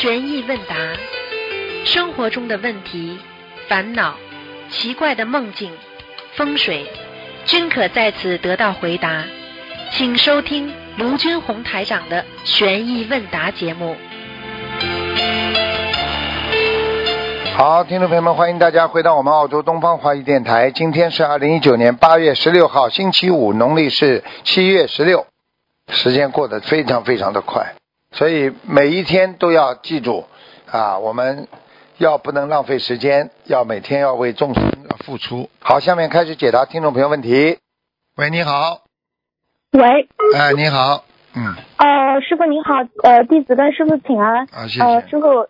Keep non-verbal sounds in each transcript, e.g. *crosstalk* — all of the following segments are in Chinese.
悬疑问答，生活中的问题、烦恼、奇怪的梦境、风水，均可在此得到回答。请收听卢军红台长的悬疑问答节目。好，听众朋友们，欢迎大家回到我们澳洲东方华语电台。今天是二零一九年八月十六号，星期五，农历是七月十六。时间过得非常非常的快，所以每一天都要记住啊，我们要不能浪费时间，要每天要为众生付出。好，下面开始解答听众朋友问题。喂，你好，喂，哎，你好，嗯，呃，师傅您好，呃，弟子跟师傅请安。啊，谢呃，谢。师傅，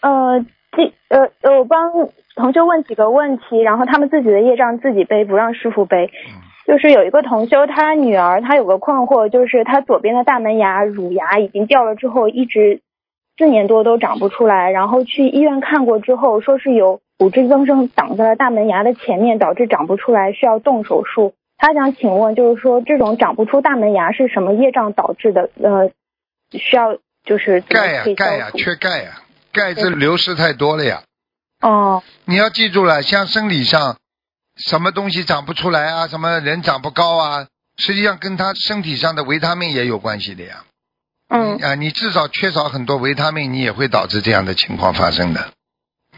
呃，弟，呃，呃，我帮同学问几个问题，然后他们自己的业障自己背，不让师傅背。嗯就是有一个同修，他女儿她有个困惑，就是她左边的大门牙乳牙已经掉了之后，一直四年多都长不出来，然后去医院看过之后，说是有骨质增生挡在了大门牙的前面，导致长不出来，需要动手术。他想请问，就是说这种长不出大门牙是什么业障导致的？呃，需要就是钙呀钙呀缺钙呀，钙质流失太多了呀。哦，你要记住了，像生理上什么东西长不出来啊，什么人长不高啊，实际上跟他身体上的维他命也有关系的呀。嗯啊，你至少缺少很多维他命，你也会导致这样的情况发生的，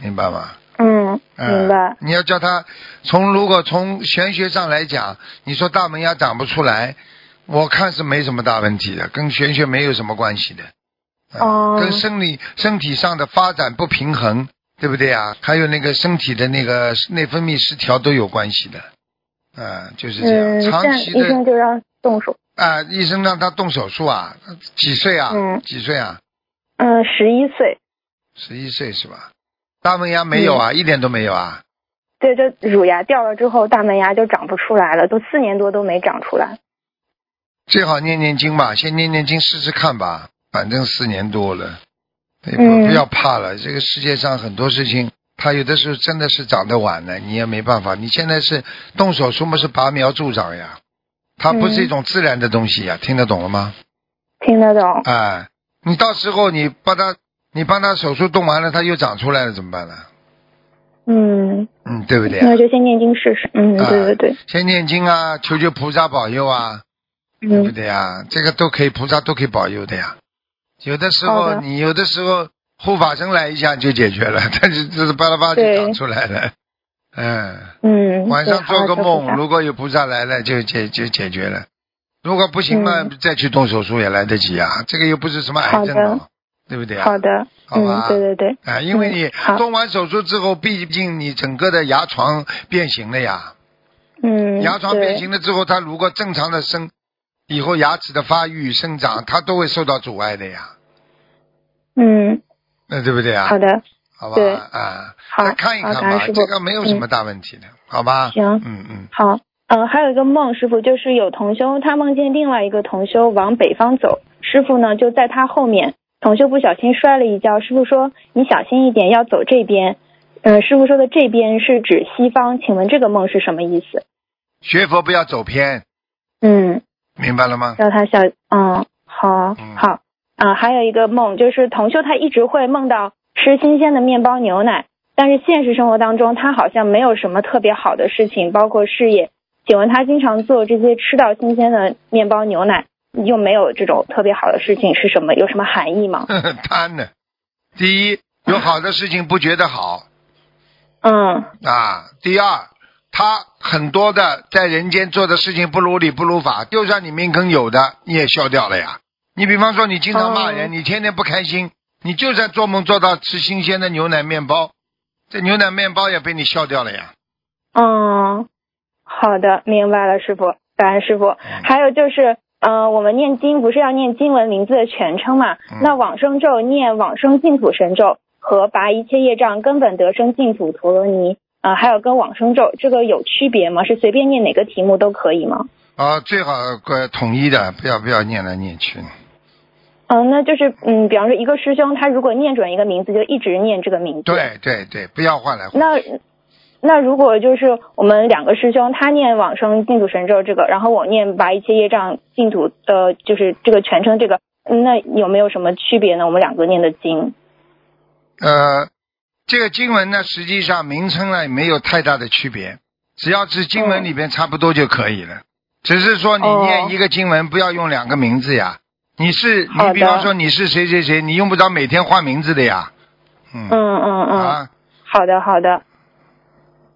明白吗？嗯，嗯明白。你要叫他从如果从玄学上来讲，你说大门牙长不出来，我看是没什么大问题的，跟玄学没有什么关系的。嗯哦跟生理身体上的发展不平衡，对不对啊？还有那个身体的那个内分泌失调都有关系的。嗯，就是这样，嗯，长期的医生就让动手。啊，医生让他动手术啊，几岁啊？嗯几岁啊？嗯，十一岁。十一岁是吧？大门牙没有啊，一点都没有啊。对，这乳牙掉了之后，大门牙就长不出来了，都四年多都没长出来。最好念念经吧，先念念经试试看吧，反正四年多了，也不嗯不要怕了。这个世界上很多事情，它有的时候真的是长得晚了，你也没办法。你现在是动手术嘛，是拔苗助长呀，它不是一种自然的东西呀，听得懂了吗？听得懂？哎，你到时候你把它，你帮他手术动完了，它又长出来了，怎么办呢？嗯，嗯，对不对啊？那就先念经试试。嗯，啊对对对。先念经啊，求求菩萨保佑啊。对不嗯对呀？这个都可以，菩萨都可以保佑的呀。有的时候的你有的时候护法神来一下就解决了，*laughs* 但是这是巴拉巴拉就长出来了。嗯，嗯。晚上做个梦，如果有菩萨来了就解就解决了。如果不行嘛，嗯再去动手术也来得及啊。这个又不是什么癌症对不对啊？好的。好吧嗯，对对对。啊，因为你动完手术之后，毕竟你整个的牙床变形了呀。嗯。牙床变形了之后，它如果正常的生，以后牙齿的发育生长，它都会受到阻碍的呀，嗯，那对不对啊？好，的。好吧，对啊，好再看一看吧，这个没有什么大问题的，好吧？行嗯嗯，好，嗯，还有一个梦，师傅就是有同修，他梦见另外一个同修往北方走，师傅呢就在他后面，同修不小心摔了一跤，师傅说你小心一点，要走这边。嗯，师傅说的这边是指西方，请问这个梦是什么意思？学佛不要走偏，嗯，明白了吗？叫他小，嗯，好嗯好啊，还有一个梦就是同修他一直会梦到吃新鲜的面包牛奶，但是现实生活当中他好像没有什么特别好的事情，包括事业。请问他经常做这些吃到新鲜的面包牛奶，又没有这种特别好的事情是什么？有什么含义吗？贪呢，第一有好的事情不觉得好嗯啊，第二他很多的在人间做的事情不如理不如法，就算你命根有的，你也消掉了呀。你比方说你经常骂人，哦你天天不开心，你就算做梦做到吃新鲜的牛奶面包，这牛奶面包也被你消掉了呀。嗯，好的，明白了，师傅，感恩师傅。还有就是，呃，我们念经不是要念经文名字的全称嘛？嗯那往生咒念往生净土神咒和拔一切业障根本得生净土陀罗尼啊、还有跟往生咒这个有区别吗？是随便念哪个题目都可以吗？啊，最好呃统一的，不要不要念来念去。嗯，那就是嗯，比方说一个师兄他如果念准一个名字，就一直念这个名字。。对对对，不要换来换。那那如果就是我们两个师兄，他念往生净土神咒这个，然后我念拔一切业障净土呃，就是这个全称这个，那有没有什么区别呢？我们两个念的经？呃，这个经文呢，实际上名称呢没有太大的区别，只要是经文里边差不多就可以了。只是说你哦念一个经文，不要用两个名字呀。你是你，比方说你是谁谁谁，你用不着每天换名字的呀。嗯嗯嗯嗯。啊，好的，好的，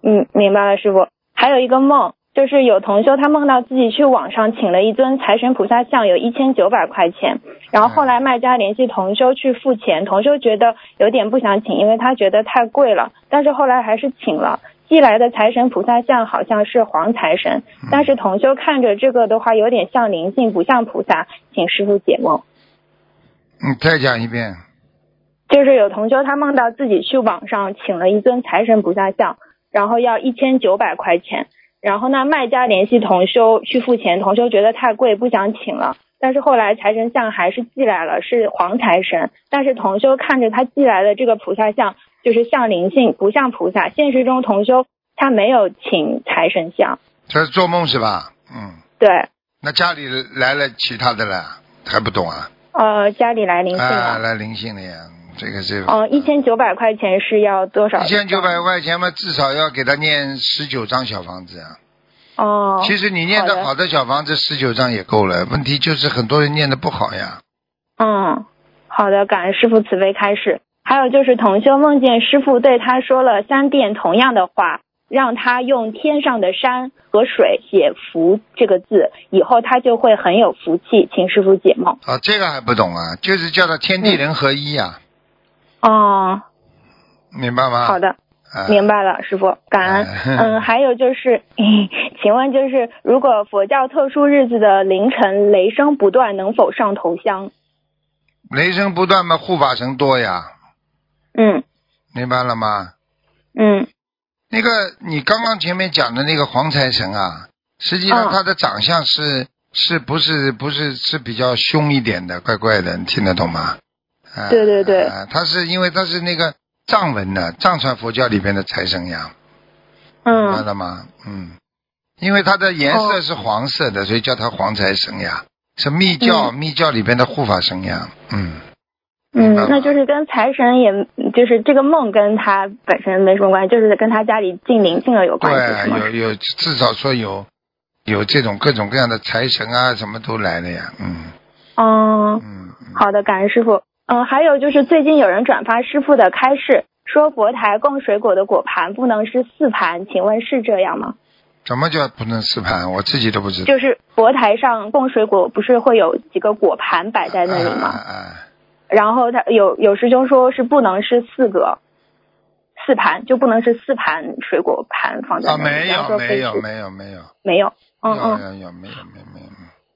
嗯，明白了，师傅。还有一个梦，就是有同修他梦到自己去网上请了一尊财神菩萨像，有一千九百块钱，然后后来卖家联系同修去付钱，同修觉得有点不想请，因为他觉得太贵了，但是后来还是请了。寄来的财神菩萨像好像是黄财神，但是同修看着这个的话有点像灵性，不像菩萨，请师傅解梦。你再讲一遍。就是有同修他梦到自己去网上请了一尊财神菩萨像，然后要一千九百块钱，然后呢卖家联系同修去付钱，同修觉得太贵不想请了，但是后来财神像还是寄来了，是黄财神，但是同修看着他寄来的这个菩萨像就是像灵性不像菩萨，现实中同修他没有请财神像，这是做梦是吧？嗯，对，那家里来了其他的了，还不懂啊？呃家里来灵性啊，了，来灵性了呀，这个这个。哦一千九百块钱是要多少？一千九百块钱嘛，至少要给他念十九张小房子啊。哦，其实你念的的好的小房子十九张也够了，问题就是很多人念的不好呀。嗯，好的，感恩师傅慈悲开示。还有就是同修梦见师傅对他说了三遍同样的话，让他用天上的山和水写福这个字，以后他就会很有福气，请师傅解梦。啊，这个还不懂啊，就是叫他天地人合一呀、哦，明白吗？好的，啊，明白了，师傅，感恩。嗯嗯，还有就是，*laughs* 请问就是，如果佛教特殊日子的凌晨雷声不断，能否上头香？雷声不断嘛，护法神多呀，嗯明白了吗？嗯那个你刚刚前面讲的那个黄财神啊，实际上嗯他的长相是、是不是不是是比较凶一点的，怪怪的，你听得懂吗？啊、对对对。啊他是因为他是那个藏文的藏传佛教里边的财神呀，嗯。了吗？嗯，因为它的颜色哦是黄色的，所以叫它黄财神呀，是密教、嗯。密教里边的护法神呀。嗯，嗯那就是跟财神也，就是这个梦跟他本身没什么关系，就是跟他家里进灵性了有关系？对，有有至少说有有这种各种各样的财神啊，什么都来了呀。嗯。哦，嗯嗯，好的，感恩师傅。嗯，还有就是最近有人转发师傅的开示，说佛台供水果的果盘不能是四盘，请问是这样吗？怎么叫不能四盘？我自己都不知道。就是佛台上供水果不是会有几个果盘摆在那里吗？啊啊啊然后他有有师兄说是不能是四个四盘，就不能是四盘水果盘放在啊，那里。没然后说可以有没有没有没有，没有，嗯有嗯，有有没有没有没有。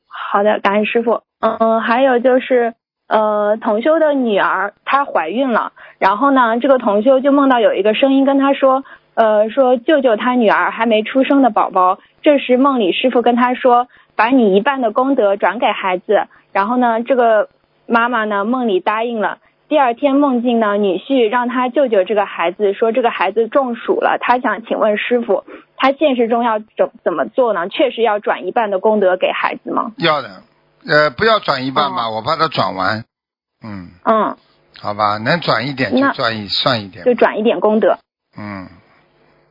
好的，感恩师傅。嗯嗯，还有就是呃，同修的女儿她怀孕了，然后呢，这个同修就梦到有一个声音跟他说，呃，说救救他女儿还没出生的宝宝。这时梦里师傅跟他说，把你一半的功德转给孩子。然后呢，这个妈妈呢梦里答应了。第二天梦境呢，女婿让他救救这个孩子，说这个孩子中暑了，他想请问师傅，他现实中要怎怎么做呢？确实要转一半的功德给孩子吗？要的，呃，不要转一半吧，哦我怕他转完。嗯，嗯，好吧，能转一点就转一算一点。就转一点功德。嗯，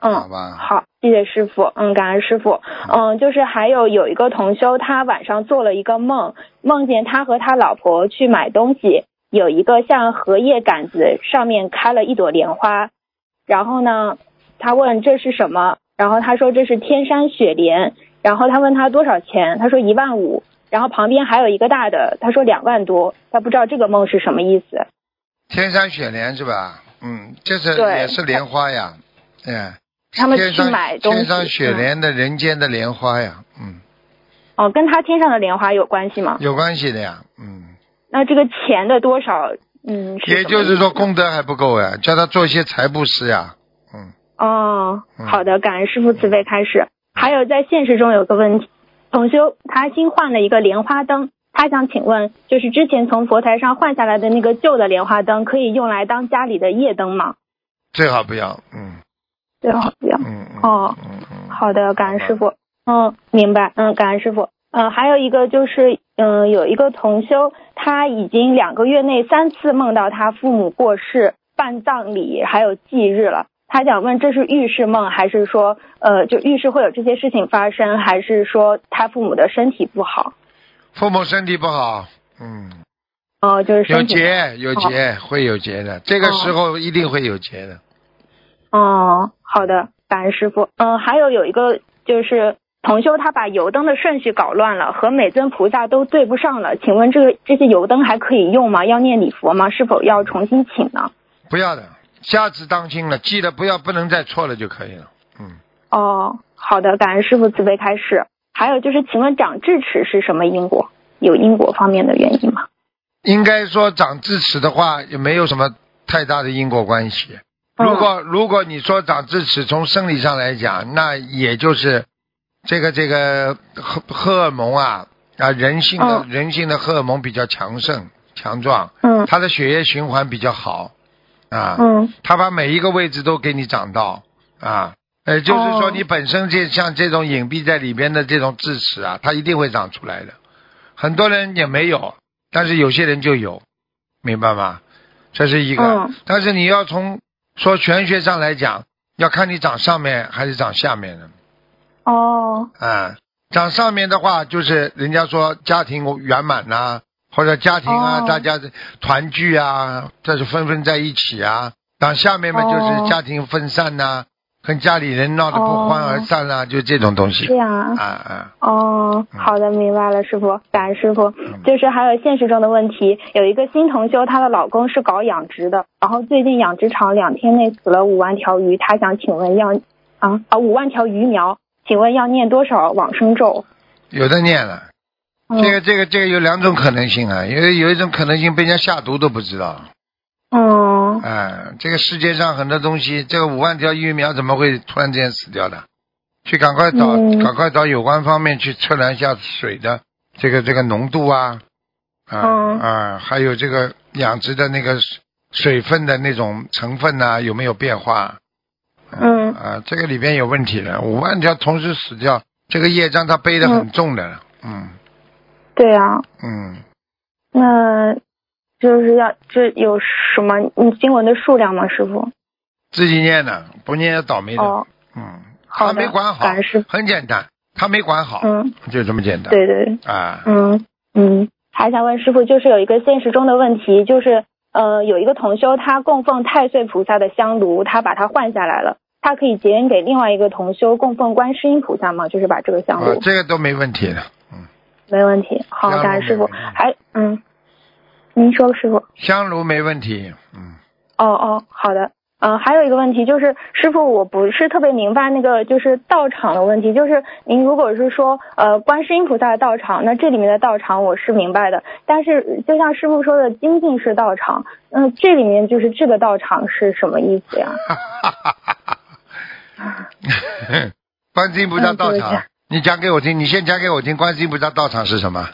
嗯，好吧。好，谢谢师傅。嗯，感恩师傅。嗯，就是还有有一个同修，他晚上做了一个梦，梦见他和他老婆去买东西，有一个像荷叶杆子，上面开了一朵莲花。然后呢，他问这是什么？然后他说这是天山雪莲。然后他问他多少钱？他说一万五。然后旁边还有一个大的，他说两万多。他不知道这个梦是什么意思。天山雪莲是吧？嗯，这是也是莲花呀，哎，他们去买东西。天上雪嗯莲的人间的莲花呀，嗯，哦，跟他天上的莲花有关系吗？有关系的呀，嗯，那这个钱的多少，嗯，也就是说功德还不够呀，叫他做一些财布施呀，嗯，哦，嗯好的，感恩师傅慈悲开始。还有在现实中有个问题，同修他新换了一个莲花灯，他想请问，就是之前从佛台上换下来的那个旧的莲花灯，可以用来当家里的夜灯吗？最好不要，嗯，最好不要。嗯嗯哦嗯嗯，好的，感恩师。傅。嗯，明白。嗯，感恩师傅。嗯，还有一个就是，嗯，有一个同修，他已经两个月内三次梦到他父母过世、办葬礼，还有忌日了。他想问，这是预示梦，还是说，呃，就预示会有这些事情发生，还是说他父母的身体不好？父母身体不好，嗯，哦、就是有。劫有劫，会有劫的，这个时候一定会有劫的。哦，好的，感恩师傅。嗯，还有有一个就是同修他把油灯的顺序搞乱了，和每尊菩萨都对不上了。请问这个这些油灯还可以用吗？要念礼佛吗？是否要重新请呢？不要的，下次当心了，记得不要不能再错了就可以了。嗯，哦，好的，感恩师傅慈悲开示。还有就是，请问长智齿是什么因果？有因果方面的原因吗？应该说长智齿的话，也没有什么太大的因果关系。嗯如果如果你说长智齿，从生理上来讲，那也就是这个这个荷荷尔蒙啊啊，人性的、嗯人性的荷尔蒙比较强盛强壮，嗯他的血液循环比较好啊，嗯他把每一个位置都给你长到啊。呃，就是说哦你本身这像这种隐蔽在里边的这种智齿啊，它一定会长出来的。很多人也没有，但是有些人就有，明白吗？这是一个。嗯但是你要从说玄学上来讲，要看你长上面还是长下面的。哦啊，长上面的话，就是人家说家庭圆满呐、或者家庭啊，哦大家的团聚啊，这是纷纷在一起啊。当下面嘛，哦就是家庭分散呐、跟家里人闹得不欢而散啦、就这种东西这。样啊。啊啊，哦，好的，明白了，师傅，感恩师傅。嗯就是还有现实中的问题，有一个新同修，她的老公是搞养殖的，然后最近养殖场两天内死了五万条鱼，她想请问要啊啊五万条鱼苗，请问要念多少往生咒？有的念了。嗯、这个这个这个有两种可能性啊，有有一种可能性被人家下毒都不知道。嗯哎，这个世界上很多东西，这个五万条鱼苗怎么会突然之间死掉的？去赶快找，嗯。赶快找有关方面去测量一下水的这个这个浓度啊，啊、嗯啊，还有这个养殖的那个水水分的那种成分呐、有没有变化？嗯。啊，这个里边有问题的，五万条同时死掉，这个业障他背的很重的，嗯对啊，嗯，那就是要这有什么你经文的数量吗，师傅？自己念的，不念也倒霉的，哦，嗯，他没管好很简单，他没管好，嗯，就这么简单。对对对。啊，嗯嗯，还想问师傅，就是有一个现实中的问题，就是呃，有一个同修他供奉太岁菩萨的香炉，他把它换下来了，他可以结缘给另外一个同修供奉观世音菩萨吗？就是把这个香啊炉，这个都没问题的，嗯，没问题。好，香炉感恩师傅。还嗯，您说师傅。香炉没问题，嗯，哦哦，好的。嗯、还有一个问题就是，师傅，我不是特别明白那个就是道场的问题。就是您如果是说呃观世音菩萨的道场，那这里面的道场我是明白的。但是就像师傅说的精进式道场，嗯、这里面就是这个道场是什么意思呀？*laughs* 观世音菩萨道场你讲给我听，你先讲给我听，观世音菩萨道场是什么？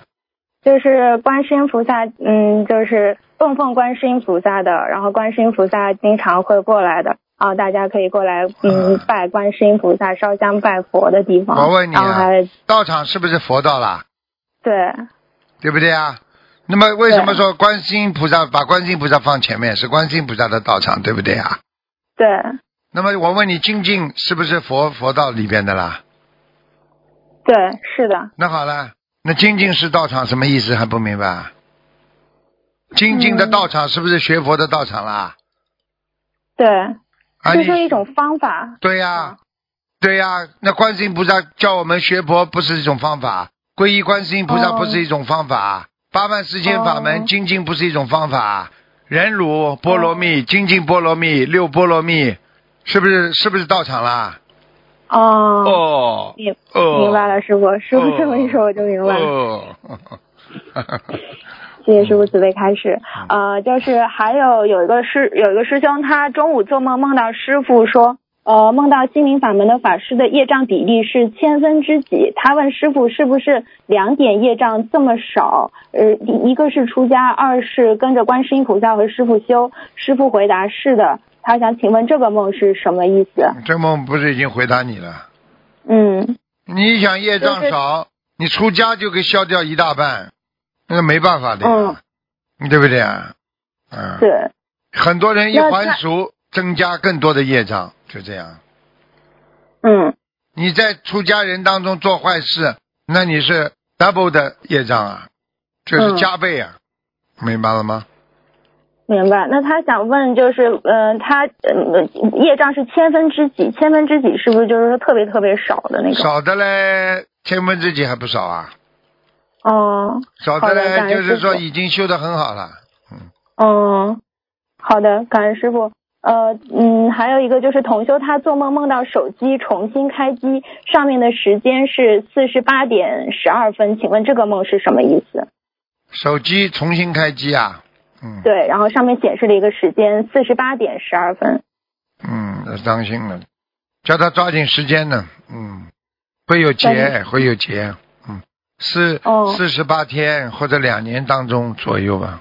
就是观世音菩萨，嗯，就是供奉观世音菩萨的，然后观世音菩萨经常会过来的。啊，大家可以过来，嗯嗯，拜观世音菩萨、烧香拜佛的地方。我问你啊然后还道场是不是佛道啦？对，对不对啊？那么为什么说观世音菩萨把观世音菩萨放前面是观世音菩萨的道场，对不对啊？对，那么我问你，精进是不是佛佛道里边的啦？对，是的，那好了，那精进是道场什么意思还不明白啊？精进的嗯道场是不是学佛的道场啦？对，啊，这是一种方法。对呀、对呀、那观世音菩萨教我们学佛不是一种方法，皈依观世音菩萨哦不是一种方法，八万四千法门哦精进不是一种方法，忍辱波罗蜜、精进波罗蜜、六波罗蜜，是不是是不是道场啦？哦，哦明哦，明白了，师傅，师傅这么一说我就明白了。哦，谢谢师傅慈悲开示。嗯呃，就是还有有一个师有一个师兄，他中午做梦梦到师傅说，呃，梦到心灵法门的法师的业障比例是千分之几？他问师傅是不是两点业障这么少？呃，一一个是出家，二是跟着观世音菩萨和师傅修。师傅回答是的。他想请问这个梦是什么意思？这梦不是已经回答你了？嗯你想业障就是少，你出家就给消掉一大半，那个没办法的呀，嗯对不对啊？嗯，对，很多人一还俗，增加更多的业障，就这样。嗯你在出家人当中做坏事，那你是 double 的业障啊，就是嗯加倍啊，明白了吗？明白。那他想问就是，呃，他呃业障是千分之几？千分之几是不是就是说特别特别少的那个？少的嘞，千分之几还不少啊，哦少的嘞就是说已经修得很好了。嗯，哦好的，感恩师傅。呃，嗯，还有一个就是同修他做梦梦到手机重新开机，上面的时间是四十八点十二分，请问这个梦是什么意思？手机重新开机啊，嗯。对，然后上面显示了一个时间四十八点十二分。嗯，那当心了，叫他抓紧时间呢，嗯，会有结，会有结，嗯，四哦。四十八天或者两年当中左右吧，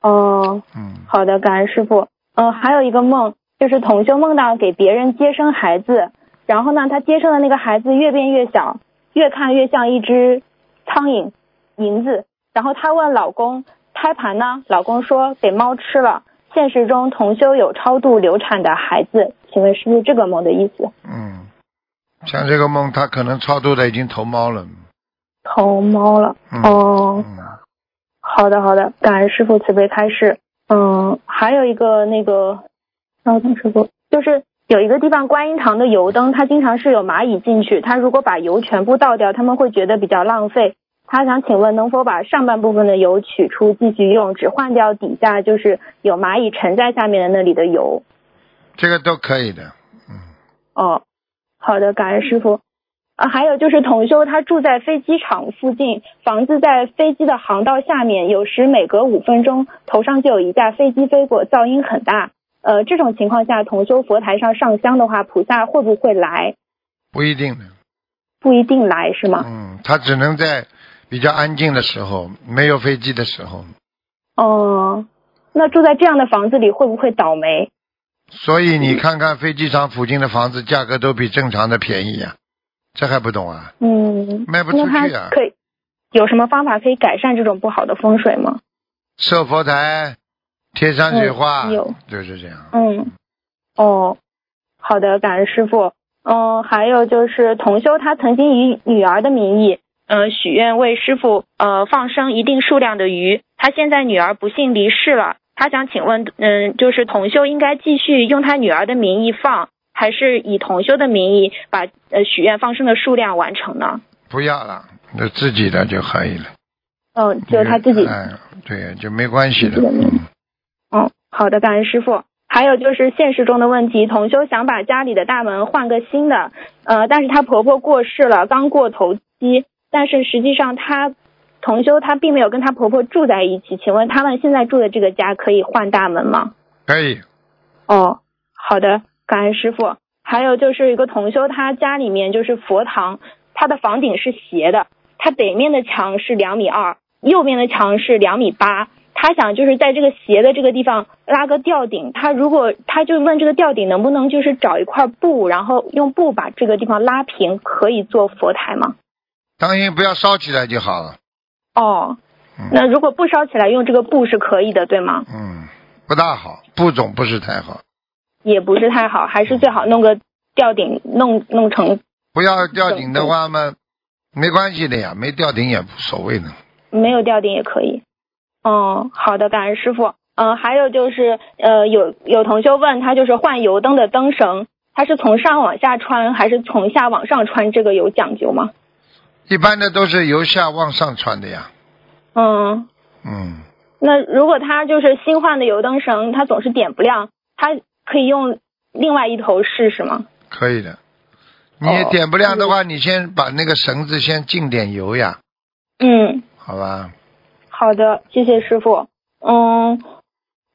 哦，嗯，好的，感恩师傅。呃，还有一个梦，就是同修梦到给别人接生孩子，然后呢，他接生的那个孩子越变越小，越看越像一只苍蝇、蝇子。然后她问老公胎盘呢，老公说给猫吃了。现实中同修有超度流产的孩子，请问是不是这个梦的意思？嗯，像这个梦，他可能超度的已经投猫了，投猫了。嗯，哦，嗯好的，好的，感恩师傅慈悲开示。嗯，还有一个那个，稍等师傅，就是有一个地方观音堂的油灯，它经常是有蚂蚁进去，它如果把油全部倒掉，他们会觉得比较浪费。他想请问，能否把上半部分的油取出继续用，只换掉底下就是有蚂蚁沉在下面的那里的油？这个都可以的，嗯，哦，好的，感恩师傅。啊，还有就是同修他住在飞机场附近，房子在飞机的航道下面，有时每隔五分钟头上就有一架飞机飞过，噪音很大。呃，这种情况下，同修佛台上上香的话，菩萨会不会来？不一定的，不一定来是吗？嗯，他只能在比较安静的时候，没有飞机的时候，哦、那住在这样的房子里会不会倒霉？所以你看看飞机场附近的房子价格都比正常的便宜呀、这还不懂啊？嗯，卖不出去啊可以有什么方法可以改善这种不好的风水吗？设佛台，贴山水画，嗯有就是这样。嗯，哦，好的，感恩师傅。嗯，还有就是同修他曾经以女儿的名义，呃，许愿为师傅呃放生一定数量的鱼。他现在女儿不幸离世了，他想请问，嗯，就是同修应该继续用他女儿的名义放，还是以同修的名义把呃许愿放生的数量完成呢？不要了，那自己的就可以了。嗯，就他自己哎，对，就没关系的。嗯，嗯，好的，感恩师傅。还有就是现实中的问题，同修想把家里的大门换个新的，呃，但是她婆婆过世了，刚过头七，但是实际上她同修她并没有跟她婆婆住在一起，请问他们现在住的这个家可以换大门吗？可以。哦，好的，感恩师傅。还有就是一个同修，他家里面就是佛堂，他的房顶是斜的，他北面的墙是两米二，右边的墙是两米八。他想就是在这个斜的这个地方拉个吊顶，他如果他就问这个吊顶能不能就是找一块布，然后用布把这个地方拉平，可以做佛台吗？当心不要烧起来就好了。哦，嗯那如果不烧起来，用这个布是可以的，对吗？嗯，不大好，布种不是太好。也不是太好，还是最好弄个吊顶，弄弄成不要吊顶的话嘛，没关系的呀，没吊顶也无所谓的。没有吊顶也可以。嗯，好的，感恩师傅。嗯，还有就是，呃，有有同学问他，就是换油灯的灯绳，它是从上往下穿还是从下往上穿？这个有讲究吗？一般的都是由下往上穿的呀。嗯，嗯，那如果他就是新换的油灯绳，它总是点不亮，他可以用另外一头试试吗？可以的。你哦点不亮的话，你先把那个绳子先浸点油呀，嗯，好吧？好的，谢谢师傅。嗯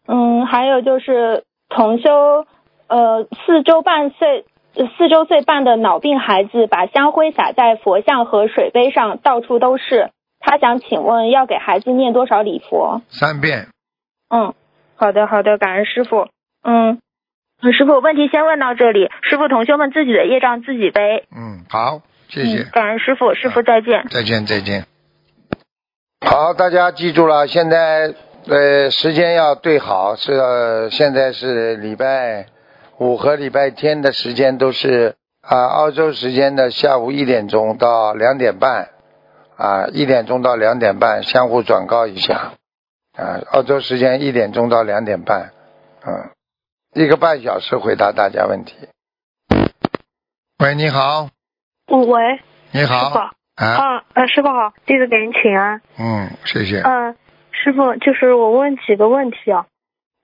嗯，还有就是同修，呃，四周半岁，呃四周岁半的脑病孩子把香灰洒在佛像和水杯上，到处都是。他想请问，要给孩子念多少礼佛？三遍。嗯，好的好的，感恩师傅。嗯嗯，师傅，问题先问到这里。师傅，同学们自己的业障自己背。嗯，好，谢谢。感恩师傅，师傅再见。再见，再见。好，大家记住了，现在呃时间要对好，是、呃、现在是礼拜五和礼拜天的时间都是啊、澳洲时间的下午一点钟到两点半啊一点钟到两点半相互转告一下啊，澳洲时间一点钟到两点半，嗯，一个半小时回答大家问题。喂，你好，嗯，喂，你好，师傅啊，啊，呃，师傅好，弟子给您请安。嗯，谢谢。嗯、师傅，就是我问几个问题啊。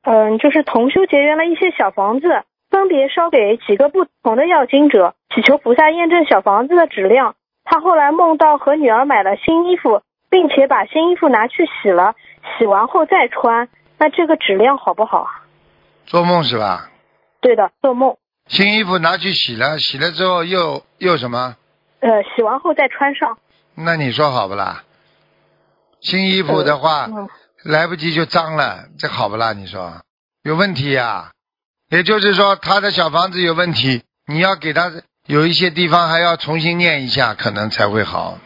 嗯、就是同修结缘了一些小房子，分别烧给几个不同的要经者，祈求菩萨验证小房子的质量。他后来梦到和女儿买了新衣服，并且把新衣服拿去洗了，洗完后再穿，那这个质量好不好啊？做梦是吧？对的，做梦。新衣服拿去洗了，洗了之后又又什么？呃，洗完后再穿上。那你说好不啦？新衣服的话，嗯来不及就脏了，这好不啦？你说有问题呀、也就是说，他的小房子有问题，你要给他有一些地方还要重新念一下，可能才会好。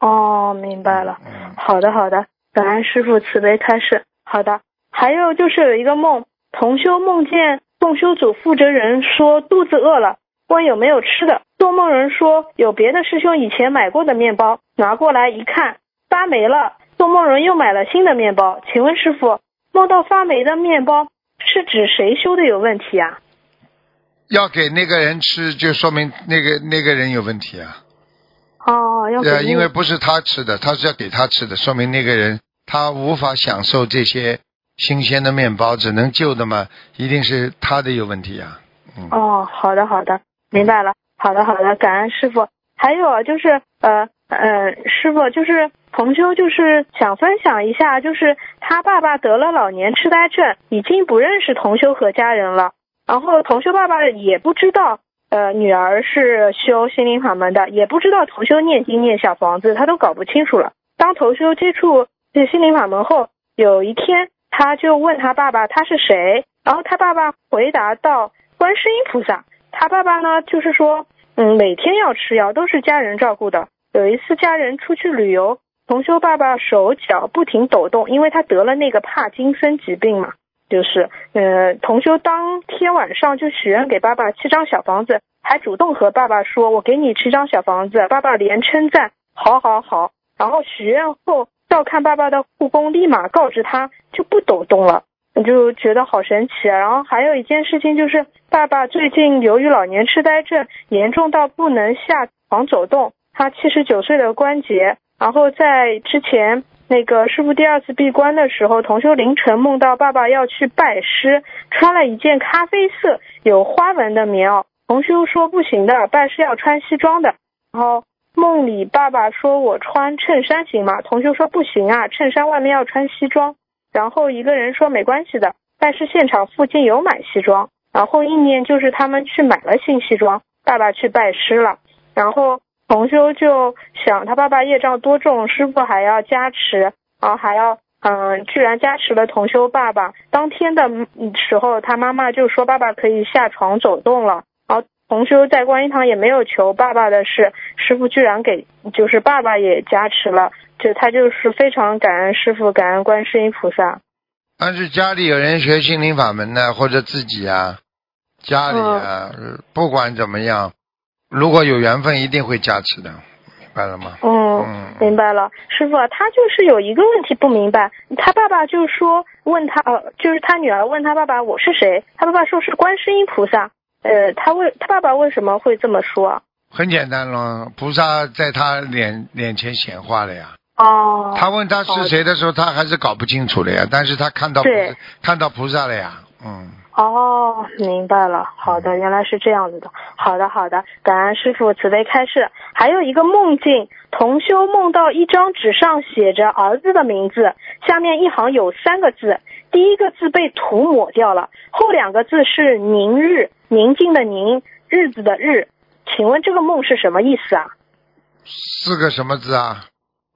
哦，明白了。嗯，好的，好的，感恩师傅慈悲开示。好的，还有就是有一个梦，同修梦见共修组负责人说肚子饿了，问有没有吃的。做梦人说有别的师兄以前买过的面包，拿过来一看发霉了。做梦人又买了新的面包，请问师傅，梦到发霉的面包是指谁修的有问题啊？要给那个人吃，就说明那个那个人有问题啊。哦，要给对啊，因为不是他吃的，他是要给他吃的，说明那个人他无法享受这些新鲜的面包，只能旧的嘛，一定是他的有问题啊。嗯，哦，好的好的，明白了。好的好的，感恩师傅。还有啊，就是呃呃，师傅就是同修，就是想分享一下，就是他爸爸得了老年痴呆症，已经不认识同修和家人了。然后同修爸爸也不知道，呃，女儿是修心灵法门的，也不知道同修念经念小房子，他都搞不清楚了。当同修接触这心灵法门后，有一天他就问他爸爸他是谁，然后他爸爸回答道观世音菩萨。他爸爸呢，就是说，嗯，每天要吃药，都是家人照顾的。有一次家人出去旅游，同修爸爸手脚不停抖动，因为他得了那个帕金森疾病嘛。就是，呃，同修当天晚上就许愿给爸爸七张小房子，还主动和爸爸说：“我给你七张小房子。”爸爸连称赞：“好好好。”然后许愿后照看爸爸的护工立马告知他就不抖动了。我就觉得好神奇啊！然后还有一件事情就是，爸爸最近由于老年痴呆症严重到不能下床走动，他七十九岁的关节。然后在之前那个师傅第二次闭关的时候，同修凌晨梦到爸爸要去拜师，穿了一件咖啡色有花纹的棉袄。同修说不行的，拜师要穿西装的。然后梦里爸爸说我穿衬衫行吗？同修说不行啊，衬衫外面要穿西装。然后一个人说没关系的，但是现场附近有买西装，然后意念就是他们去买了新西装，爸爸去拜师了，然后同修就想他爸爸业障多重，师傅还要加持，然后还要嗯，居然加持了同修爸爸。当天的时候，他妈妈就说爸爸可以下床走动了，然后同修在观音堂也没有求爸爸的事，师傅居然给就是爸爸也加持了。就他就是非常感恩师傅，感恩观世音菩萨。但是家里有人学心灵法门呢，或者自己啊，家里啊，呃不管怎么样，如果有缘分，一定会加持的，明白了吗？嗯，嗯，明白了，师傅，他就是有一个问题不明白，他爸爸就说问他，呃，就是他女儿问他爸爸我是谁，他爸爸说是观世音菩萨，呃，他为他爸爸为什么会这么说啊？很简单了，菩萨在他脸脸前显化了呀。哦，他问他是谁的时候，他还是搞不清楚的呀。但是他看到菩看到菩萨了呀，嗯，哦，明白了，好的，原来是这样子的。好的，好的，感恩师傅慈悲开示。还有一个梦境，同修梦到一张纸上写着儿子的名字，下面一行有三个字，第一个字被涂抹掉了，后两个字是宁日，宁静的宁，日子的日。请问这个梦是什么意思啊？四个什么字啊？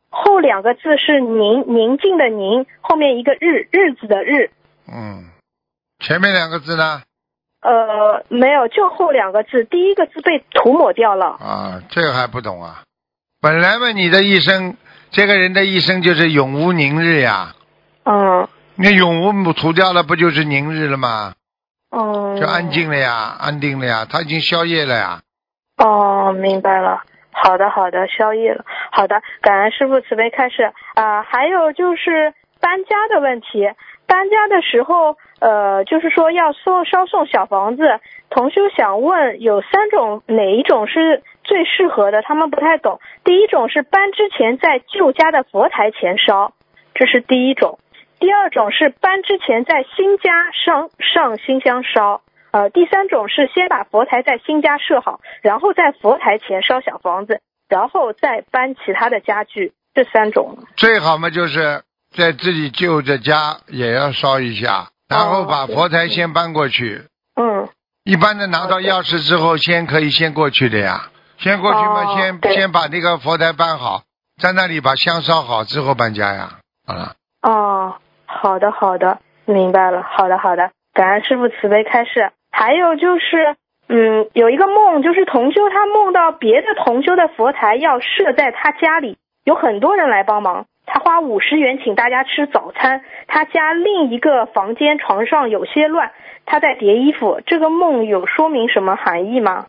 后两个字是宁，宁静的宁，后面一个日，日子的日。嗯，前面两个字呢？呃，没有，就后两个字，第一个字被涂抹掉了。啊，这个还不懂啊？本来嘛，你的一生，这个人的一生就是永无宁日呀。嗯那永无涂掉了，不就是宁日了吗？哦。就安静了呀，安定了呀，他已经宵夜了呀。哦，明白了。好的，好的，宵夜了。好的，感恩师傅慈悲开示啊、还有就是搬家的问题，搬家的时候，呃，就是说要送烧送小房子。同修想问，有三种，哪一种是最适合的？他们不太懂。第一种是搬之前在旧家的佛台前烧，这是第一种。第二种是搬之前在新家上上新香烧。呃，第三种是先把佛台在新家设好，然后在佛台前烧小房子，然后再搬其他的家具。这三种。最好嘛，就是在自己旧的家也要烧一下，然后把佛台先搬过去。嗯，一般的拿到钥匙之后，先可以先过去的呀。先过去嘛，哦先先把那个佛台搬好，在那里把香烧好之后搬家呀。好了，哦，好的好的，明白了。好的好的，感恩师傅慈悲开示。还有就是，嗯，有一个梦，就是同修他梦到别的同修的佛台要设在他家里，有很多人来帮忙。他花五十元请大家吃早餐，他家另一个房间床上有些乱，他在叠衣服。这个梦有说明什么含义吗？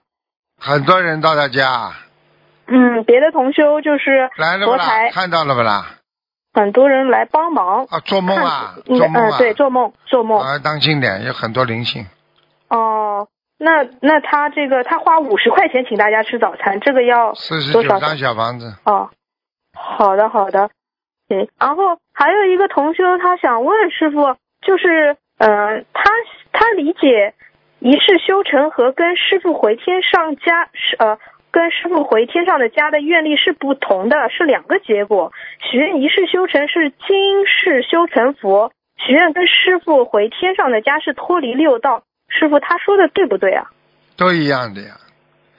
很多人到他家嗯，别的同修就是来了不啦？看到了不啦？很多人来帮忙。啊，做梦啊，嗯做梦啊，嗯，对，做梦做梦。啊，当心点，有很多灵性。哦，那那他这个他花五十块钱请大家吃早餐，这个要四十九张小房子，哦，好的好的，行。然后还有一个同修他想问师傅，就是嗯、呃他他理解一世修成和跟师傅回天上家是呃。跟师傅回天上的家的愿力是不同的，是两个结果。许愿一世修成是今世修成佛，许愿跟师傅回天上的家是脱离六道。师傅他说的对不对啊？都一样的呀。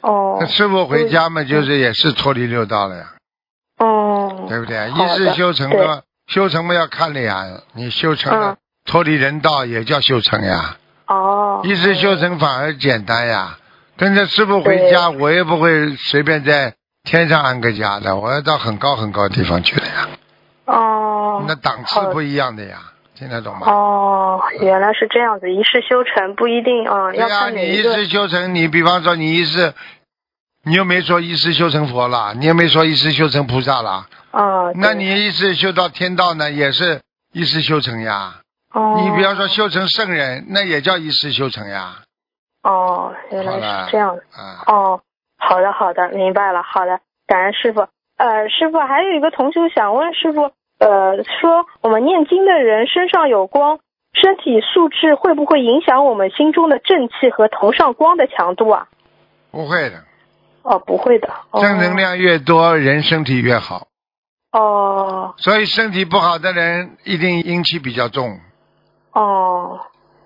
哦那师傅回家嘛，就是也是脱离六道了呀，哦，对不对？一世修成的修成嘛要看了呀，你修成了嗯脱离人道也叫修成呀，哦，一世修成反而简单呀。跟着师傅回家，我也不会随便在天上安个家的，我要到很高很高的地方去的呀。哦，那档次不一样的呀，听得懂吗？哦，原来是这样子，一世修成不一定啊、要看。你一世修成，你比方说你一世，你又没说一世修成佛了，你又没说一世修成菩萨了，哦，那你一世修到天道呢，也是一世修成呀。哦，你比方说修成圣人，那也叫一世修成呀。哦，原来是这样的。啊，哦，好的好的，明白了。好的，感恩师傅。呃，师傅还有一个同学想问师傅，呃，说我们念经的人身上有光，身体素质会不会影响我们心中的正气和头上光的强度啊？不会的，哦，不会的。哦、正能。量越多，人身体越好。哦所以身体不好的人一定阴气比较重。哦，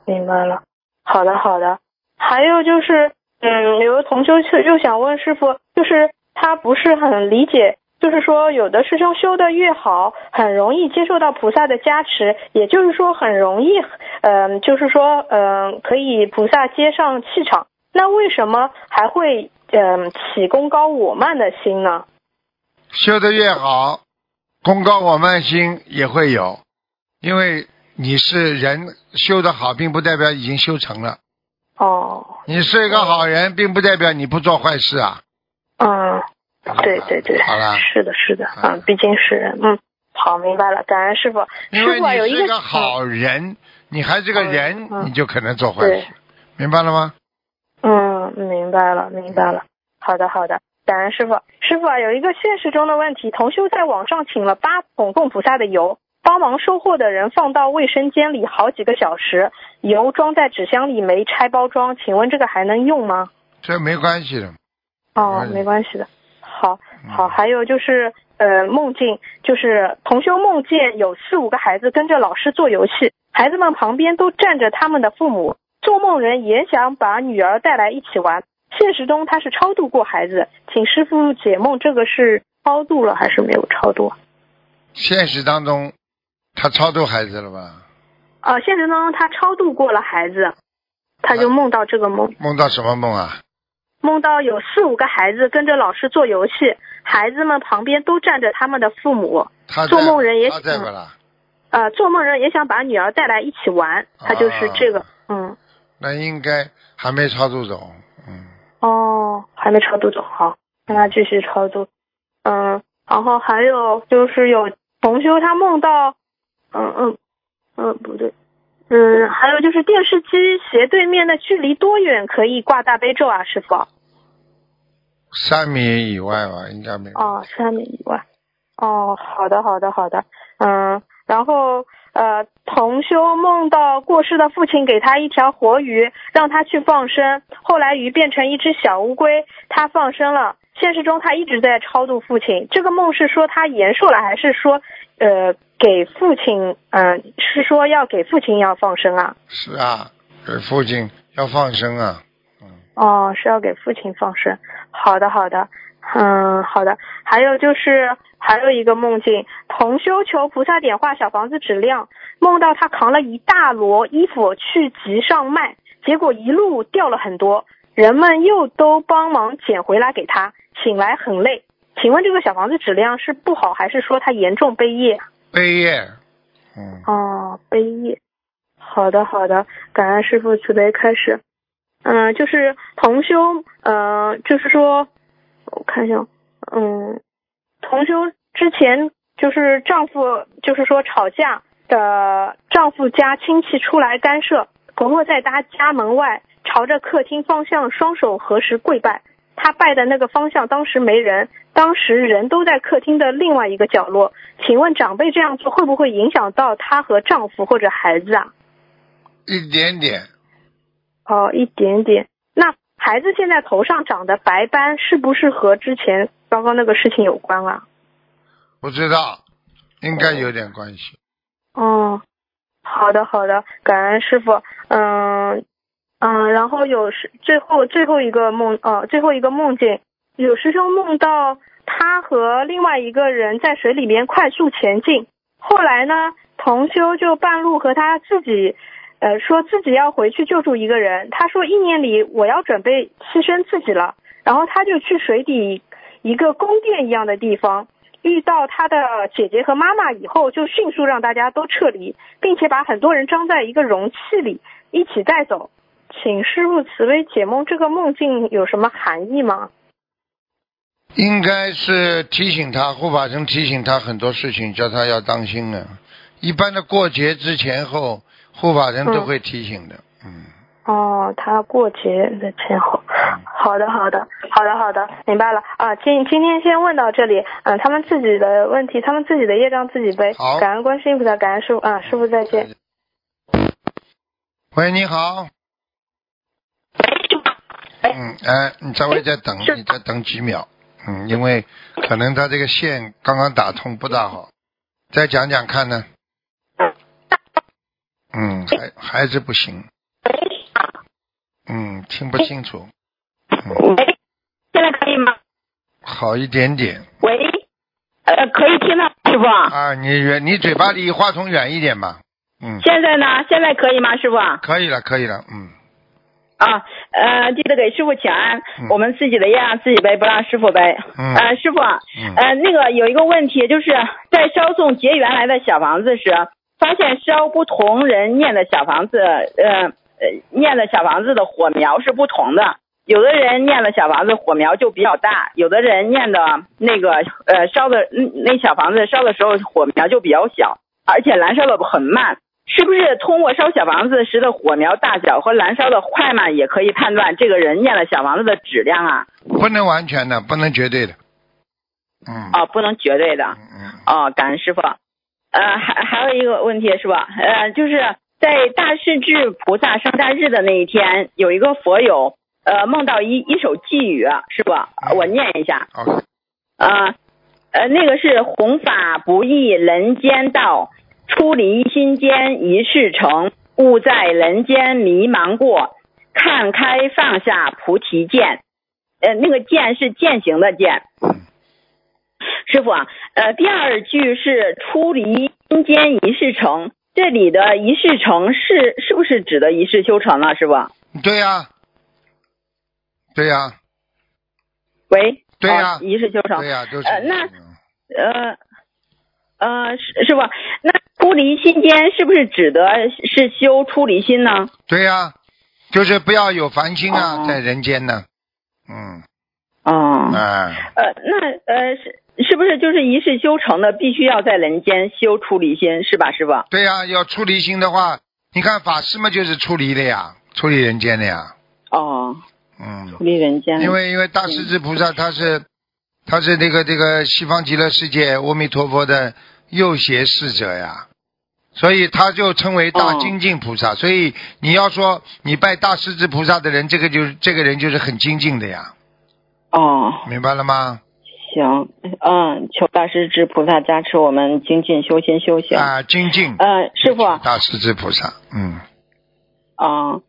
明白了。好的好的。还有就是，嗯，有个同修就就想问师傅，就是他不是很理解，就是说有的师兄修的越好，很容易接受到菩萨的加持，也就是说很容易，嗯、就是说，嗯、可以菩萨接上气场。那为什么还会嗯、起功高我慢的心呢？修得越好，功高我慢心也会有，因为你是人修得好，并不代表已经修成了。哦，你是一个好人，并不代表你不做坏事啊。嗯，对对对，好了，是的，是的，嗯嗯，毕竟是人，嗯，好，明白了，感恩师傅。因为师傅啊，有一个你是个好人，你还是个人，嗯你就可能做坏事，明白了吗？嗯，明白了，明白了。好的，好的，感恩师傅。师傅啊，有一个现实中的问题，同修在网上请了八桶供菩萨的油，帮忙收货的人放到卫生间里好几个小时，油装在纸箱里没拆包装，请问这个还能用吗？这没关系的。哦，嗯没关系的。好，嗯好，还有就是，呃，梦境，就是同修梦见有四五个孩子跟着老师做游戏，孩子们旁边都站着他们的父母，做梦人也想把女儿带来一起玩。现实中他是超度过孩子，请师傅解梦，这个是超度了还是没有超度？现实当中，他超度孩子了吧？啊、现实当中他超度过了孩子。他就梦到这个梦，梦到什么梦啊？梦到有四五个孩子跟着老师做游戏，孩子们旁边都站着他们的父母，他做梦人也他在不啦？呃，做梦人也想把女儿带来一起玩，他就是这个，嗯，那应该还没超度走，嗯，哦，还没超度走，好，那他继续超度，嗯，然后还有就是有同修他梦到，嗯嗯嗯，不对。嗯，还有就是电视机斜对面的距离多远可以挂大悲咒啊，师傅？三米以外吧，应该没有。哦，三米以外。哦，好的，好的，好的。嗯，然后呃，同修梦到过世的父亲给他一条活鱼，让他去放生，后来鱼变成一只小乌龟，他放生了。现实中他一直在超度父亲，这个梦是说他延寿了，还是说呃？给父亲，嗯，是说要给父亲要放生啊？是啊，给父亲要放生啊。嗯。哦，是要给父亲放生。好的，好的，嗯，好的。还有就是还有一个梦境，同修求菩萨点化小房子质量，梦到他扛了一大摞衣服去集上卖，结果一路掉了很多，人们又都帮忙捡回来给他，醒来很累。请问这个小房子质量是不好，还是说他严重背业？悲业，嗯。哦，悲业。好的，好的，感恩师傅慈悲开始。嗯，就是同修，嗯，就是说，我看一下，嗯，同修之前就是丈夫，就是说吵架的丈夫家亲戚出来干涉，婆婆在她家门外朝着客厅方向双手合十跪拜。她拜的那个方向当时没人，当时人都在客厅的另外一个角落。请问长辈这样做会不会影响到她和丈夫或者孩子啊？一点点。哦，一点点。那孩子现在头上长的白斑是不是和之前刚刚那个事情有关啊？不知道，应该有点关系。哦，好的好的，感恩师傅。嗯。嗯，然后有师最后最后一个梦，呃，最后一个梦境，有师兄梦到他和另外一个人在水里面快速前进，后来呢，同修就半路和他自己，呃，说自己要回去救助一个人，他说意念里我要准备牺牲自己了，然后他就去水底一个宫殿一样的地方，遇到他的姐姐和妈妈以后，就迅速让大家都撤离，并且把很多人装在一个容器里一起带走。请师傅慈悲解梦，这个梦境有什么含义吗？应该是提醒他护法神提醒他很多事情，叫他要当心的。一般的过节之前后，护法人都会提醒的。嗯。哦，他过节的前后。好的，好的，好的，好的，明白了啊。今今天先问到这里。嗯，他们自己的问题，他们自己的业障自己背。好。感恩观世音菩萨，感恩师傅啊，师傅再见。喂，你好。嗯，哎，你稍微再等，你再等几秒，嗯，因为可能他这个线刚刚打通不大好，再讲讲看呢。嗯，还还是不行。嗯，听不清楚。喂，现在可以吗？好一点点。喂，呃，可以听到师傅。啊，你远，你嘴巴离话筒远一点嘛。嗯。现在呢？现在可以吗，师傅？可以了，可以了，嗯。啊，呃，记得给师傅请安，我们自己的业自己背，不让师傅背。嗯。呃，师傅，呃，那个有一个问题，就是在烧送结缘来的小房子时，发现烧不同人念的小房子，呃呃，念的小房子的火苗是不同的。有的人念的小房子火苗就比较大，有的人念的那个呃烧的那小房子烧的时候火苗就比较小，而且燃烧的很慢。是不是通过烧小房子时的火苗大小和燃烧的快慢，也可以判断这个人念了小房子的质量啊？不能完全的，不能绝对的。嗯。哦，不能绝对的。嗯。哦，感恩师傅。呃，还还有一个问题是吧？呃，就是在大势至菩萨生大日的那一天，有一个佛友呃梦到一一首寄语，是吧？我念一下。好。呃呃，那个是弘法不易人间道。出离心间一事成，勿在人间迷茫过。看开放下菩提剑，呃，那个剑是践行的剑。师傅啊，呃，第二句是出离心间一世成，这里的一世成是是不是指的一世修成了？师傅？对呀、对呀、喂，对呀哦一世修成对。呀、就是。呃那呃呃，师师傅，那出离心间是不是指的是修出离心呢？对呀、就是不要有烦心啊，哦在人间呢。嗯，哦，啊，呃，那呃是是不是就是一世修成的，必须要在人间修出离心，是吧，师傅？对呀、要出离心的话，你看法师嘛，就是出离的呀，出离人间的呀。哦，嗯，出离人间。因为因为大势至菩萨他是他是那个这个西方极乐世界阿弥陀佛的右胁侍者呀，所以他就称为大精进菩萨。所以你要说你拜大势至菩萨的人，这个就是这个人就是很精进的呀，哦，明白了吗？行，嗯，求大师之菩萨加持我们精进修心修行。啊，精进。呃，师傅，大师至菩萨，嗯，啊，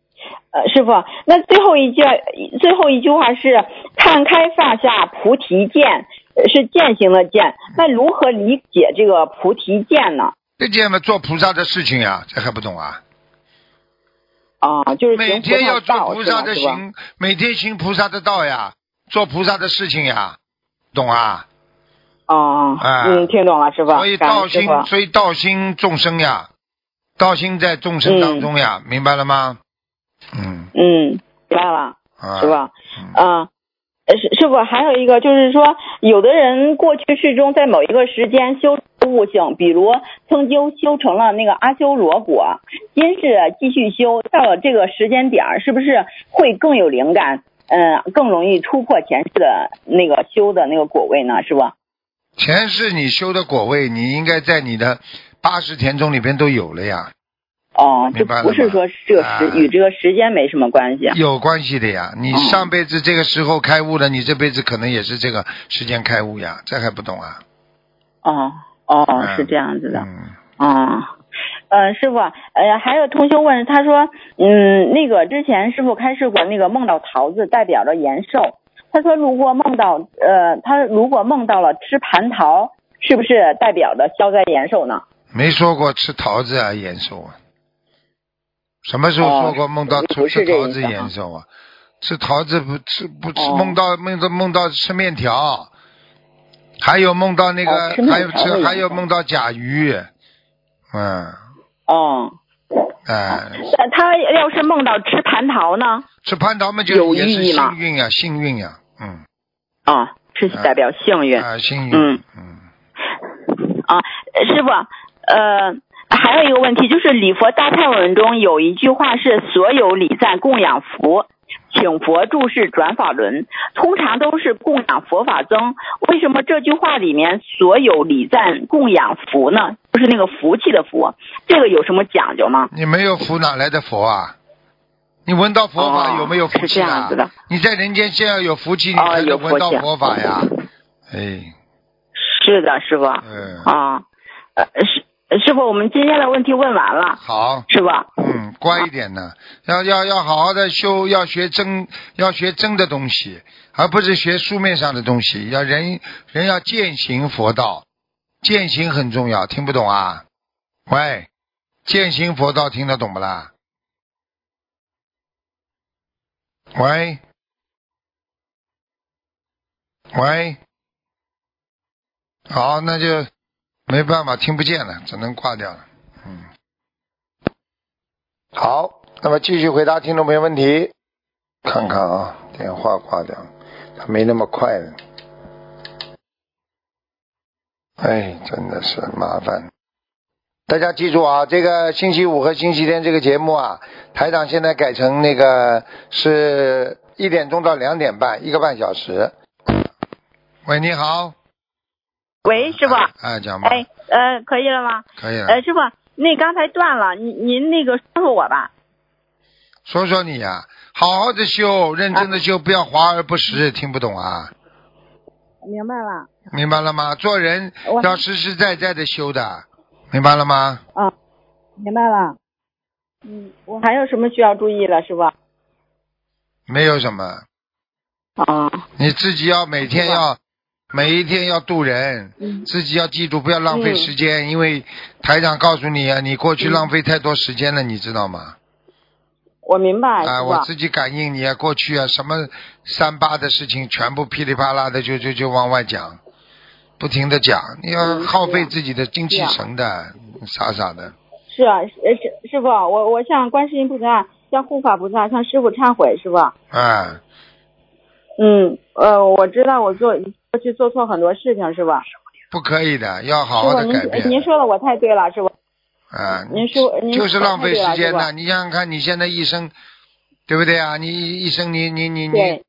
呃，师傅，那最后一句最后一句话是“看开放下菩提见”，呃是践行的践。那如何理解这个菩提剑呢？这件嘛做菩萨的事情呀，这还不懂啊？啊，就是每天要做菩萨的行，每天行菩萨的道呀，做菩萨的事情呀，懂啊？哦，啊嗯，听懂了，师傅。所以道心所以道心众生呀，道心在众生当中呀，明白了吗？嗯嗯，明白了，啊，师傅。嗯啊，呃师师傅，还有一个就是说，有的人过去世中在某一个时间修悟性，比如曾经修成了那个阿修罗果，今世继续修，到了这个时间点儿，是不是会更有灵感？嗯，更容易突破前世的那个修的那个果位呢，是吧？前世你修的果位，你应该在你的八十田中里边都有了呀，哦，这不是说这个时、啊与这个时间没什么关系。啊有关系的呀。你哦上辈子这个时候开悟了，你这辈子可能也是这个时间开悟呀，这还不懂啊？哦哦，嗯是这样子的。嗯，哦，呃，师傅，呃，还有同学问，他说，嗯，那个之前师傅开示过，那个梦到桃子代表着延寿。他说，如果梦到，呃，他如果梦到了吃蟠桃，是不是代表着消灾延寿呢？没说过吃桃子啊延寿啊。什么时候说过梦到哦吃桃子延寿啊？吃桃子不吃不吃，哦梦到梦到梦到吃面条，还有梦到那个、哦还有吃还有梦到甲鱼，嗯，哦，哎、那他要是梦到吃蟠桃呢？吃蟠桃嘛就有也是寓意吗？幸运呀，幸运呀，嗯，啊、是代表幸运。啊，幸运，嗯。嗯，啊，呃师傅，呃，还有一个问题就是礼佛大忏文中有一句话是所有礼赞供养佛，请佛注释转法轮，通常都是供养佛法僧，为什么这句话里面所有礼赞供养佛呢？就是那个福气的福，这个有什么讲究吗？你没有福哪来的佛啊？你闻到佛法哦有没有福气啊这样子的？你在人间先要有福气，你哦才能闻到佛法呀。哎，是的，师傅。嗯，啊，呃，师师傅，我们今天的问题问完了，好，师傅？嗯，乖一点呢，要要要好好的修，要学真，要学真的东西，而不是学书面上的东西。要人人要践行佛道，践行很重要，听不懂啊？喂，践行佛道听得懂不啦？喂，喂，好，那就没办法，听不见了，只能挂掉了。嗯。好，那么继续回答听众朋友问题。看看啊，电话挂掉，他没那么快了。哎，真的是麻烦。大家记住啊，这个星期五和星期天这个节目啊，台长现在改成那个是一点钟到两点半，一个半小时。喂，你好。喂，师傅。哎，讲吧。哎，呃，可以了吗？可以了。呃，师傅，那刚才断了，您您那个说说我吧。说说你呀、好好的修，认真的修，不要华而不实，听不懂啊？明白了。明白了吗？做人要实实在在的修的，明白了吗？啊，明白了。嗯，我还有什么需要注意的，师傅？没有什么，啊，你自己要每天要每一天要度人，嗯自己要记住不要浪费嗯时间，因为台长告诉你啊，你过去嗯浪费太多时间了，你知道吗？我明白，啊，师傅。我自己感应你啊，过去啊，什么三八的事情，全部噼里啪啦的就就就往外讲，不停的讲，你要嗯耗费自己的精气神的，傻傻的。是啊，师师师傅，我我向观世音菩萨、向护法菩萨、向师傅忏悔，师傅。哎，嗯，呃，我知道我做过去做错很多事情，是吧。不可以的，要好好的改变。您您说的我太对了，师傅。啊，您说您就是浪费时间的呐！你想想看，你现在一生，对不对啊？你一生你你你你对，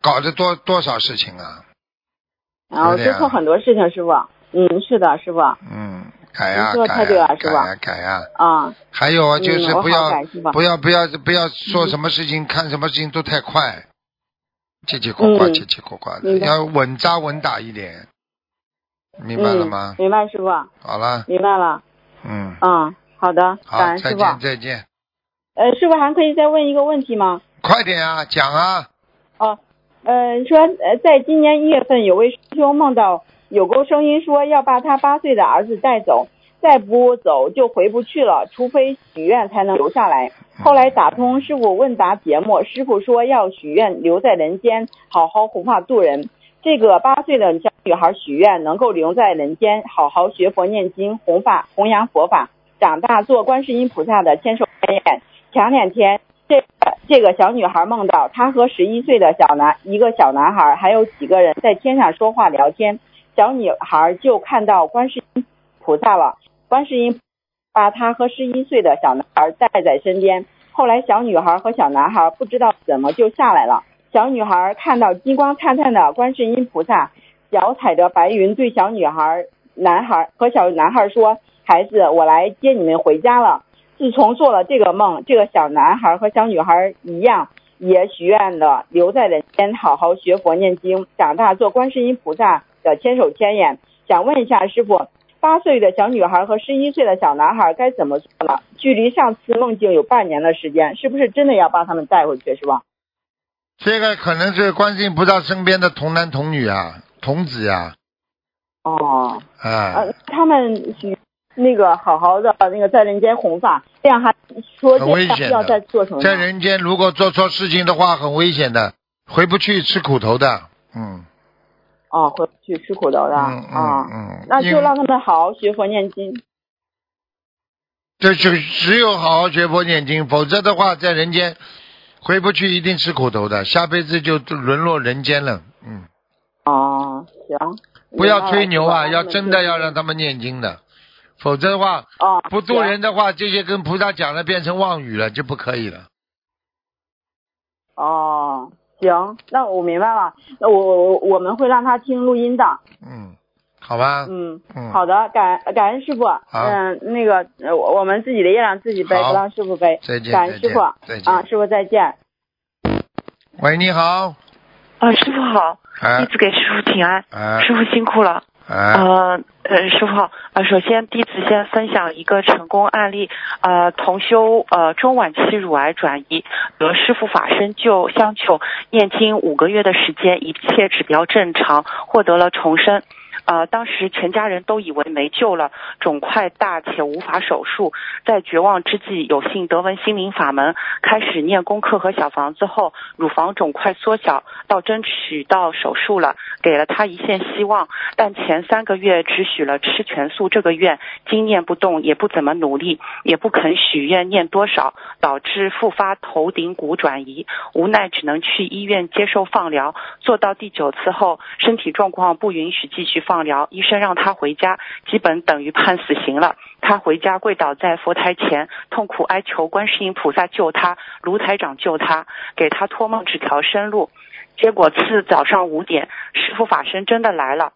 搞着多多少事情啊？然后对的呀做错很多事情，师傅。嗯，是的，师傅。嗯，改呀、改太对呀、改呀、改呀、啊，还有啊，就是不要、不要不要不要做什么事情、看什么事情都太快，叽叽呱呱、嗯叽叽呱呱的，要稳扎稳打一点，明白了吗嗯？？明白，师傅，好了，明白了。嗯，嗯，好的，好感，恩师傅。再见再见，呃，师傅还可以再问一个问题吗？快点啊，讲啊，哦，呃，说呃，在今年一月份，有位师兄梦到有个声音说要把他八岁的儿子带走，再不走就回不去了，除非许愿才能留下来。后来打通师傅问答节目，师傅说要许愿留在人间，好好弘法度人。这个八岁的小女孩许愿能够留在人间，好好学佛念经，弘法弘扬佛法，长大做观世音菩萨的千手千眼。前两天，这个这个小女孩梦到她和十一岁的小男一个小男孩还有几个人在天上说话聊天，小女孩就看到观世音菩萨了。观世音把她和十一岁的小男孩带在身边。后来，小女孩和小男孩不知道怎么就下来了。小女孩看到金光灿灿的观世音菩萨，脚踩着白云，对小女孩、男孩和小男孩说：“孩子，我来接你们回家了。”自从做了这个梦，这个小男孩和小女孩一样，也许愿了留在人间，好好学佛念经，长大做观世音菩萨的千手千眼。想问一下师傅，八岁的小女孩和十一岁的小男孩该怎么做呢？距离上次梦境有半年的时间，是不是真的要把他们带回去？是吧？这个可能是观世音菩萨身边的童男童女啊，童子呀、哦，啊，呃，他们那个好好的那个在人间弘法，这样还说很危要再做什么？在人间如果做错事情的话，很危险的，回不去吃苦头的。嗯哦，回不去吃苦头的嗯啊。嗯嗯，那就让他们好好学佛念经。这就只有好好学佛念经，否则的话，在人间回不去，一定吃苦头的，下辈子就沦落人间了。嗯，哦，行。不要吹牛啊，要真的要让他们念经的，否则的话，哦，不渡人的话，这些跟菩萨讲了变成妄语了，就不可以了。哦，行，那我明白了。那我我我们会让他听录音的。嗯，好吧。嗯，嗯好的，感感恩师傅。嗯，那个呃我我们自己的业障自己背，好不让师傅背。再见再见感恩师傅。再见啊，师傅再见。喂，你好。啊，师傅好，哎弟子给师傅请安，哎师傅辛苦了。啊，呃呃，师傅好，呃，首先弟子先分享一个成功案例，呃，同修呃中晚期乳癌转移，得师傅法身救相求，念经五个月的时间，一切指标正常，获得了重生。呃，当时全家人都以为没救了，肿块大且无法手术。在绝望之际，有幸得闻心灵法门，开始念功课和小房子后，乳房肿块缩小，到争取到手术了，给了他一线希望。但前三个月只许了吃全素这个愿，经念不动，也不怎么努力，也不肯许愿念多少，导致复发头顶骨转移，无奈只能去医院接受放疗。做到第九次后，身体状况不允许继续放放疗，医生让他回家，基本等于判死刑了。他回家跪倒在佛台前，痛苦哀求观世音菩萨救他，卢台长救他，给他托梦指条生路。结果次早上五点，师傅法身真的来了，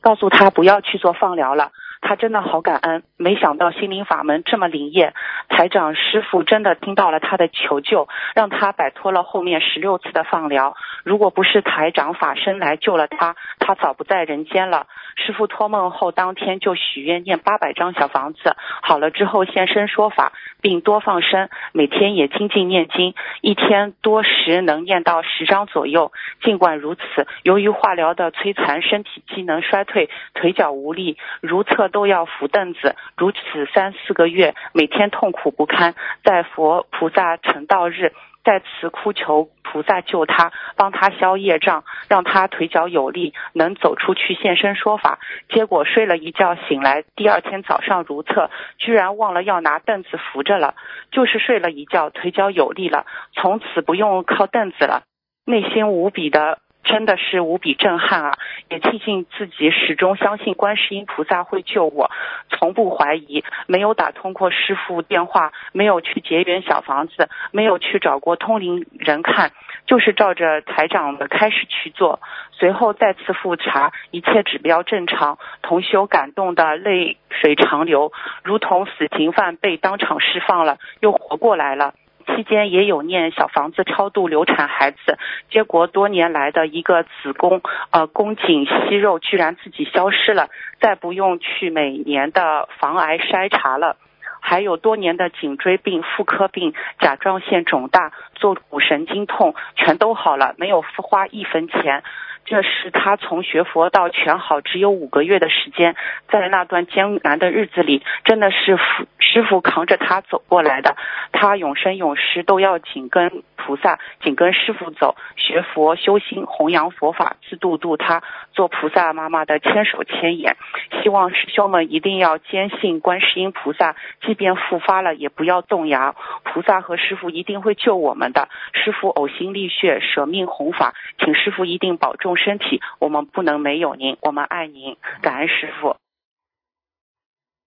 告诉他不要去做放疗了。他真的好感恩，没想到心灵法门这么灵验，台长师傅真的听到了他的求救，让他摆脱了后面十六次的放疗。如果不是台长法身来救了他，他早不在人间了。师傅托梦后当天就许愿念八百张小房子，好了之后现身说法，并多放生，每天也精进念经，一天多时能念到十张左右。尽管如此，由于化疗的摧残，身体机能衰退，腿脚无力，如厕都要扶凳子，如此三四个月，每天痛苦不堪。在佛菩萨成道日，在此哭求菩萨救他，帮他消业障，让他腿脚有力，能走出去现身说法。结果睡了一觉醒来，第二天早上如厕，居然忘了要拿凳子扶着了，就是睡了一觉，腿脚有力了，从此不用靠凳子了，内心无比的。真的是无比震撼啊！也庆幸自己始终相信观世音菩萨会救我，从不怀疑，没有打通过师傅电话，没有去结缘小房子，没有去找过通灵人看，就是照着台长的开始去做。随后再次复查，一切指标正常，同修感动的泪水长流，如同死刑犯被当场释放了，又活过来了。期间也有念小房子超度流产孩子，结果多年来的一个子宫呃宫颈息肉居然自己消失了，再不用去每年的防癌筛查了，还有多年的颈椎病、妇科病、甲状腺肿大、坐骨神经痛全都好了，没有花一分钱。这是他从学佛到全好只有五个月的时间，在那段艰难的日子里，真的是师师傅扛着他走过来的。他永生永世都要紧跟菩萨，紧跟师傅走，学佛修心，弘扬佛法，自度度他，做菩萨妈妈的千手千眼。希望师兄们一定要坚信观世音菩萨，即便复发了也不要动摇，菩萨和师傅一定会救我们的。师傅呕心沥血舍命弘法，请师傅一定保重。身体，我们不能没有您，我们爱您，感恩师傅。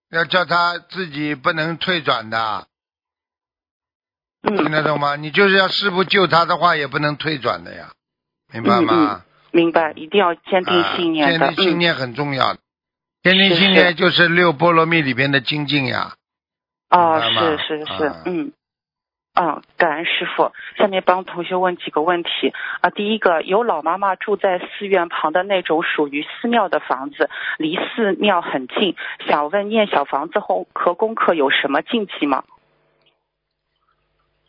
要叫他自己不能退转的，听得懂吗？你就是要师傅救他的话，也不能退转的呀，明白吗？明白，一定要坚定信念坚定信念很重要。的，坚定信念就是六波罗蜜里边的精进呀。哦，是是是，嗯。嗯，感恩师傅。下面帮同学问几个问题啊。第一个，有老妈妈住在寺院旁的那种属于寺庙的房子，离寺庙很近，想问念小房子后和功课有什么禁忌吗？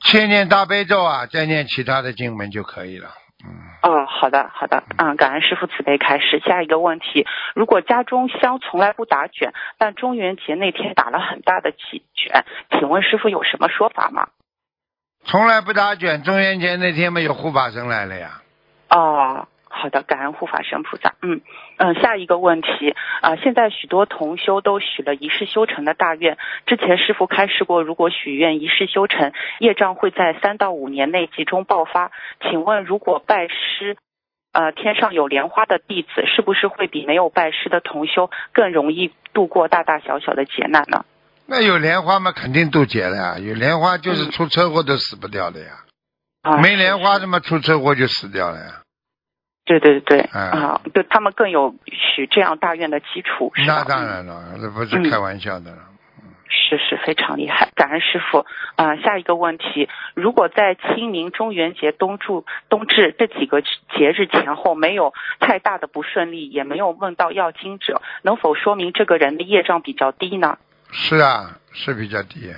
先念大悲咒啊，再念其他的经文就可以了。嗯。哦，好的，好的。嗯，感恩师傅慈悲开始。下一个问题，如果家中香从来不打卷，但中元节那天打了很大的几卷，请问师傅有什么说法吗？从来不打卷，中元节那天没有护法神来了呀。哦，好的，感恩护法神菩萨。嗯嗯，下一个问题啊，现在许多同修都许了一世修成的大愿，之前师傅开示过，如果许愿一世修成，业障会在三到五年内集中爆发。请问，如果拜师，呃，天上有莲花的弟子，是不是会比没有拜师的同修更容易度过大大小小的劫难呢？那有莲花嘛，肯定渡劫了呀。有莲花就是出车祸都死不掉的呀。啊，没莲花怎么出车祸就死掉了呀？对对对对，啊，对他们更有许这样大愿的基础。那当然了，这不是开玩笑的了。是是非常厉害，感恩师傅。啊，下一个问题，如果在清明、中元节、冬至、冬至这几个节日前后没有太大的不顺利，也没有问到要经者，能否说明这个人的业障比较低呢？是啊，是比较低，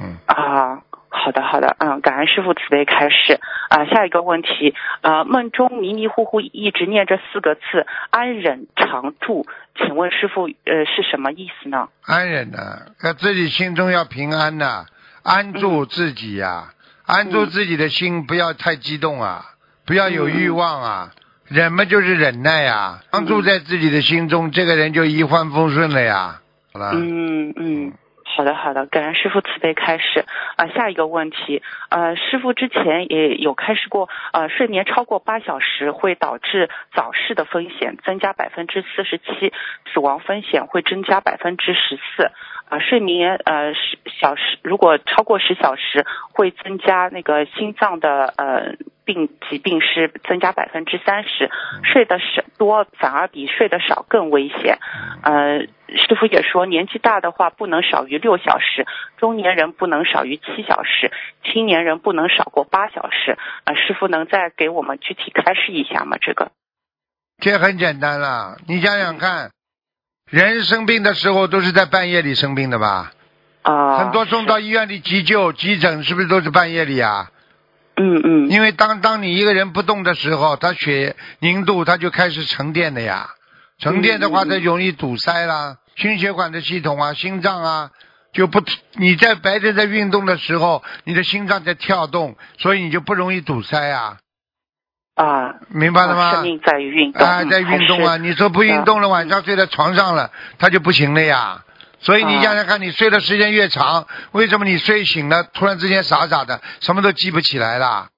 嗯啊，好的好的，嗯，感恩师傅慈悲开示啊。下一个问题，啊，梦中迷迷糊糊一直念着四个字“安忍常住”，请问师傅呃是什么意思呢？安忍呢，要自己心中要平安呐，安住自己呀，安住自己的心，不要太激动啊，不要有欲望啊，忍嘛就是忍耐呀，安住在自己的心中，这个人就一帆风顺了呀。嗯嗯，好的好的，感恩师傅慈悲开始啊。下一个问题，呃，师傅之前也有开始过，呃，睡眠超过八小时会导致早逝的风险增加百分之四十七，死亡风险会增加百分之十四。啊，睡眠呃十小时如果超过十小时，会增加那个心脏的呃病疾病是增加百分之三十。睡得少多反而比睡得少更危险。呃，师傅也说，年纪大的话不能少于六小时，中年人不能少于七小时，青年人不能少过八小时。呃，师傅能再给我们具体开示一下吗？这个？这很简单了，你想想看。人生病的时候都是在半夜里生病的吧？啊，很多送到医院里急救、急诊，是不是都是半夜里啊？嗯嗯。因为当当你一个人不动的时候，他血凝度他就开始沉淀的呀，沉淀的话，它容易堵塞啦。心血管的系统啊，心脏啊，就不你在白天在运动的时候，你的心脏在跳动，所以你就不容易堵塞啊，啊，明白了吗？生命在于运动，啊，嗯在运动啊！你说不运动了，晚上睡在床上了，他就不行了呀。所以你啊想想看，你睡的时间越长，为什么你睡醒了，突然之间傻傻的，什么都记不起来了？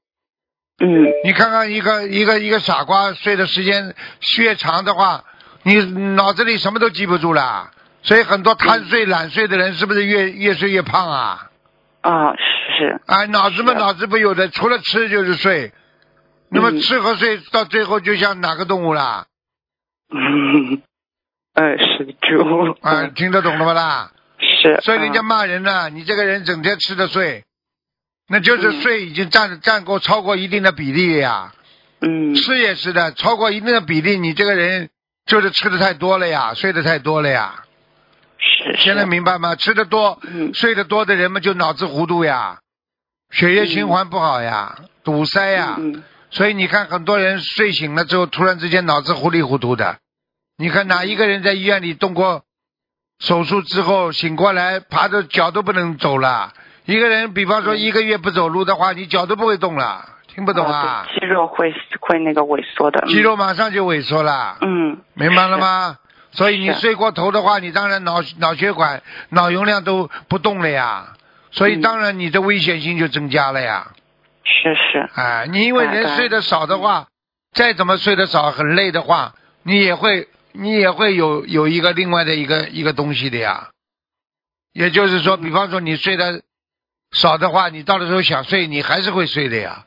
嗯你看看一个一个一个傻瓜睡的时间越长的话，你脑子里什么都记不住了。所以很多贪睡懒睡的人，是不是越越睡越胖啊？啊是啊，脑子嘛脑子不有的，除了吃就是睡。那么嗯吃和睡到最后就像哪个动物啦？嗯 *laughs* 呃是猪啊，嗯 *laughs* 听得懂了吧啦？是，所以人家嗯骂人呢，你这个人整天吃的睡，那就是嗯睡已经占占够超过一定的比例呀。嗯吃也是的，超过一定的比例，你这个人就是吃的太多了呀，睡的太多了呀。是现在明白吗？吃的多、嗯睡得多的人们就脑子糊涂呀，血液循环不好呀，堵塞呀。嗯所以你看，很多人睡醒了之后，突然之间脑子糊里糊涂的。你看哪一个人在医院里动过手术之后醒过来，爬着脚都不能走了？一个人，比方说嗯一个月不走路的话，你脚都不会动了，听不懂啊？对肌肉会会那个萎缩的，嗯肌肉马上就萎缩了，嗯明白了吗？所以你睡过头的话，你当然脑脑血管、脑容量都不动了呀，所以嗯当然你的危险性就增加了呀。是是哎，你因为人睡得少的话，再怎么睡得少，很累的话，你也会你也会有有一个另外的一个一个东西的呀。也就是说，比方说你睡得少的话，你到的时候想睡，你还是会睡的呀，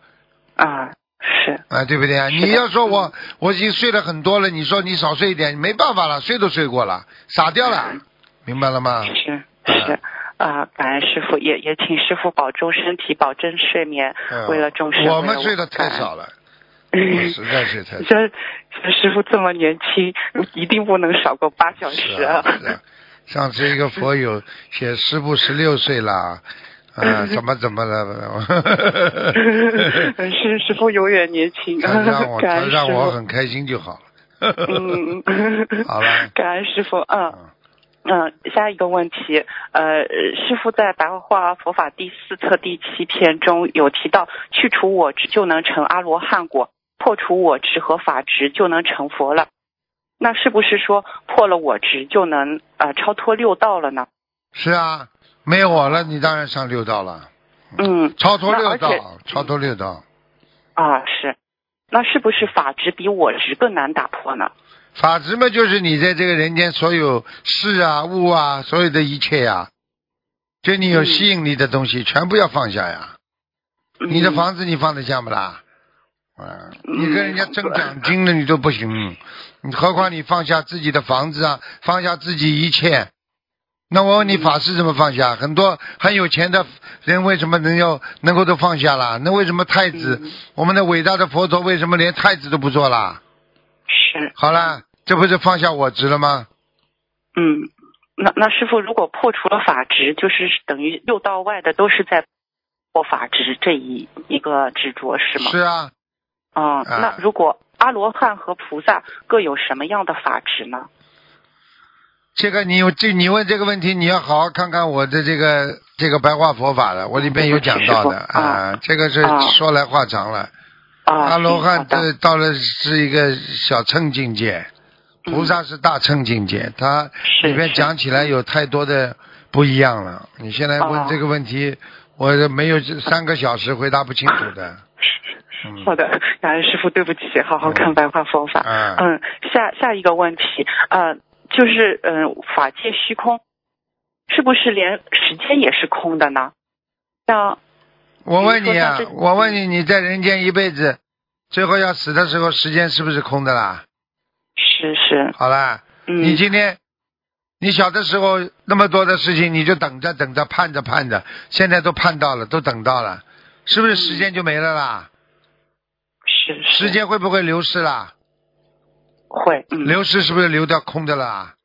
啊是。啊，对不对啊？你要说我我已经睡了很多了，你说你少睡一点，没办法了，睡都睡过了，傻掉了，明白了吗？是是。啊，感恩师傅，也也请师傅保重身体，保证睡眠，嗯为了众生。我们睡得太少了，*laughs* 嗯实在是太少。师傅这么年轻，一定不能少过八小时啊，是啊。上次一个佛友写师傅十六岁了，*laughs* 啊，怎么怎么了？*laughs* 是师傅永远年轻，他让我。让我很开心就好了。嗯，好了感恩师傅，嗯。嗯嗯，下一个问题，呃，师傅在《白话佛法》第四册第七篇中有提到，去除我执就能成阿罗汉果，破除我执和法执就能成佛了。那是不是说破了我执就能呃超脱六道了呢？是啊，没有我了，你当然上六道了，嗯，超脱六道，超脱六道。啊是，那是不是法执比我执更难打破呢？法执嘛，就是你在这个人间所有事啊、物啊，所有的一切呀、对你有嗯吸引力的东西，全部要放下呀。你的嗯房子你放得下不啦？啊，嗯你跟人家争奖金了，你都不行，你何况你放下自己的房子啊，放下自己一切。那我问你，法师怎么放下？很多很有钱的人为什么能要能够都放下了？那为什么太子，嗯我们的伟大的佛陀为什么连太子都不做啦？是，好了，这不是放下我执了吗？嗯，那那师傅如果破除了法执，就是等于六道外的都是在破法执这一一个执着是吗？是啊，嗯、啊那如果阿罗汉和菩萨各有什么样的法执呢？这个你有这你问这个问题，你要好好看看我的这个这个白话佛法的，我里边有讲到的啊啊，这个是啊说来话长了。啊，阿罗汉这到了是一个小乘境界，嗯菩萨是大乘境界，它里面讲起来有太多的不一样了。你现在问哦这个问题，我没有三个小时回答不清楚的。嗯好的，感恩师傅，对不起，好好看白话佛法。啊，嗯，下下一个问题，呃，就是嗯、法界虚空，是不是连时间也是空的呢？像我问你啊我问你，你在人间一辈子，最后要死的时候，时间是不是空的啦？是是，好啦，嗯，你今天，你小的时候那么多的事情，你就等着等着盼着盼着，现在都盼到了，都等到了，是不是时间就没了啦？是是时间会不会流失啦？会，嗯，流失是不是流掉空的啦？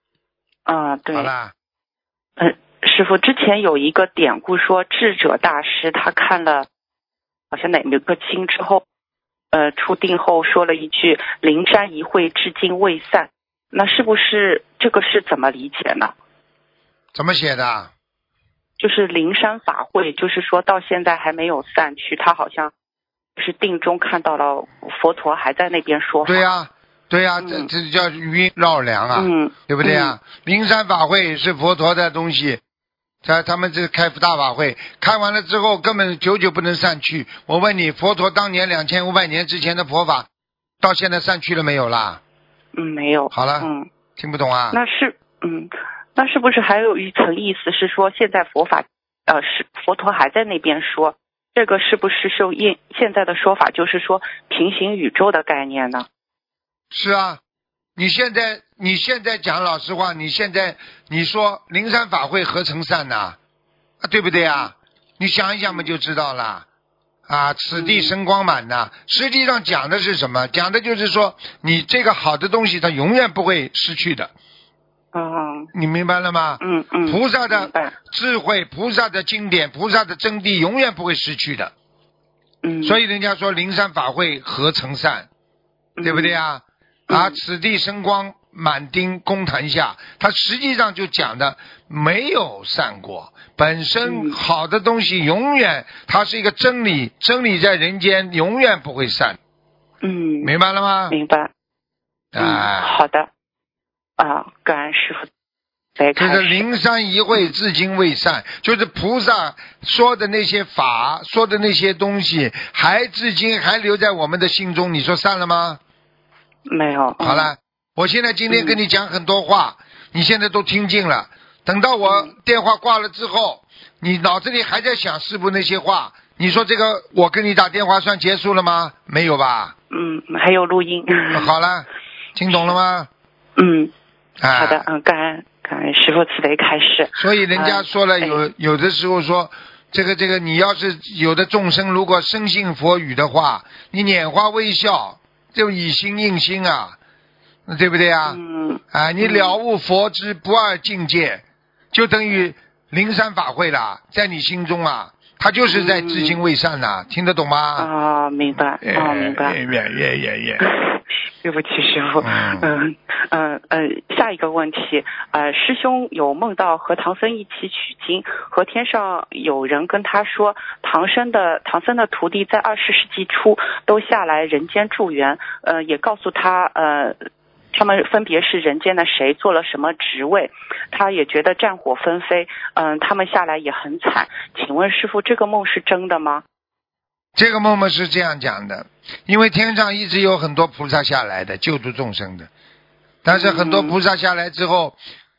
啊、对，好啦，嗯，师傅之前有一个典故说，智者大师他看了好像哪个经之后，呃，出定后说了一句“灵山一会至今未散”，那是不是这个是怎么理解呢？怎么写的？就是灵山法会，就是说到现在还没有散去，他好像是定中看到了佛陀还在那边说法。对呀、对呀、嗯这这叫晕绕梁啊，嗯，对不对啊？灵山法会是佛陀的东西，他他们这个开大法会，开完了之后根本久久不能散去。我问你，佛陀当年两千五百年之前的佛法，到现在散去了没有啦？嗯，没有。好了，嗯，听不懂啊？那是嗯，那是不是还有一层意思是说，现在佛法呃是佛陀还在那边说，这个是不是受现现在的说法，就是说平行宇宙的概念呢？是啊，你现在你现在讲老实话，你现在你说灵山法会何成善呐、啊？对不对啊？你想一想嘛就知道了。啊，此地生光满呐、实际上讲的是什么？讲的就是说，你这个好的东西，它永远不会失去的。嗯你明白了吗？嗯嗯，菩萨的智慧、菩萨的经典、菩萨的真谛，永远不会失去的。嗯，所以人家说灵山法会何成善，对不对啊？嗯啊，此地生光满丁公坛下，他实际上就讲的没有善果。本身嗯好的东西永远它是一个真理，真理在人间永远不会散，嗯明白了吗？明白。嗯，啊，好的。啊，感恩师傅。来这个。灵山一会至今未散，就是菩萨说的那些法，说的那些东西，还至今还留在我们的心中。你说散了吗？没有。嗯好了，我现在今天跟你讲很多话，你现在都听进了。等到我电话挂了之后，你脑子里还在想师傅那些话，你说这个我跟你打电话算结束了吗？没有吧？嗯，还有录音。好了，听懂了吗？嗯，啊，好的，嗯，感恩感恩师傅慈悲开示。所以人家说了，哎有有的时候说，这个这个，你要是有的众生如果深信佛语的话，你拈花微笑，就以心应心啊，对不对啊？嗯啊，你了悟佛之不二境界，就等于灵山法会啦，在你心中啊，它就是在至今未散呐、听得懂吗？啊，明白，啊，明白。耶耶耶耶，*laughs* 对不起，师傅。嗯嗯嗯呃，下一个问题，呃，师兄有梦到和唐僧一起取经，和天上有人跟他说，唐僧的唐僧的徒弟在二十世纪初都下来人间助缘，呃，也告诉他，呃。他们分别是人间的谁，做了什么职位，他也觉得战火纷飞，嗯、他们下来也很惨。请问师傅，这个梦是真的吗？这个梦梦是这样讲的，因为天上一直有很多菩萨下来的救度众生的，但是很多菩萨下来之后，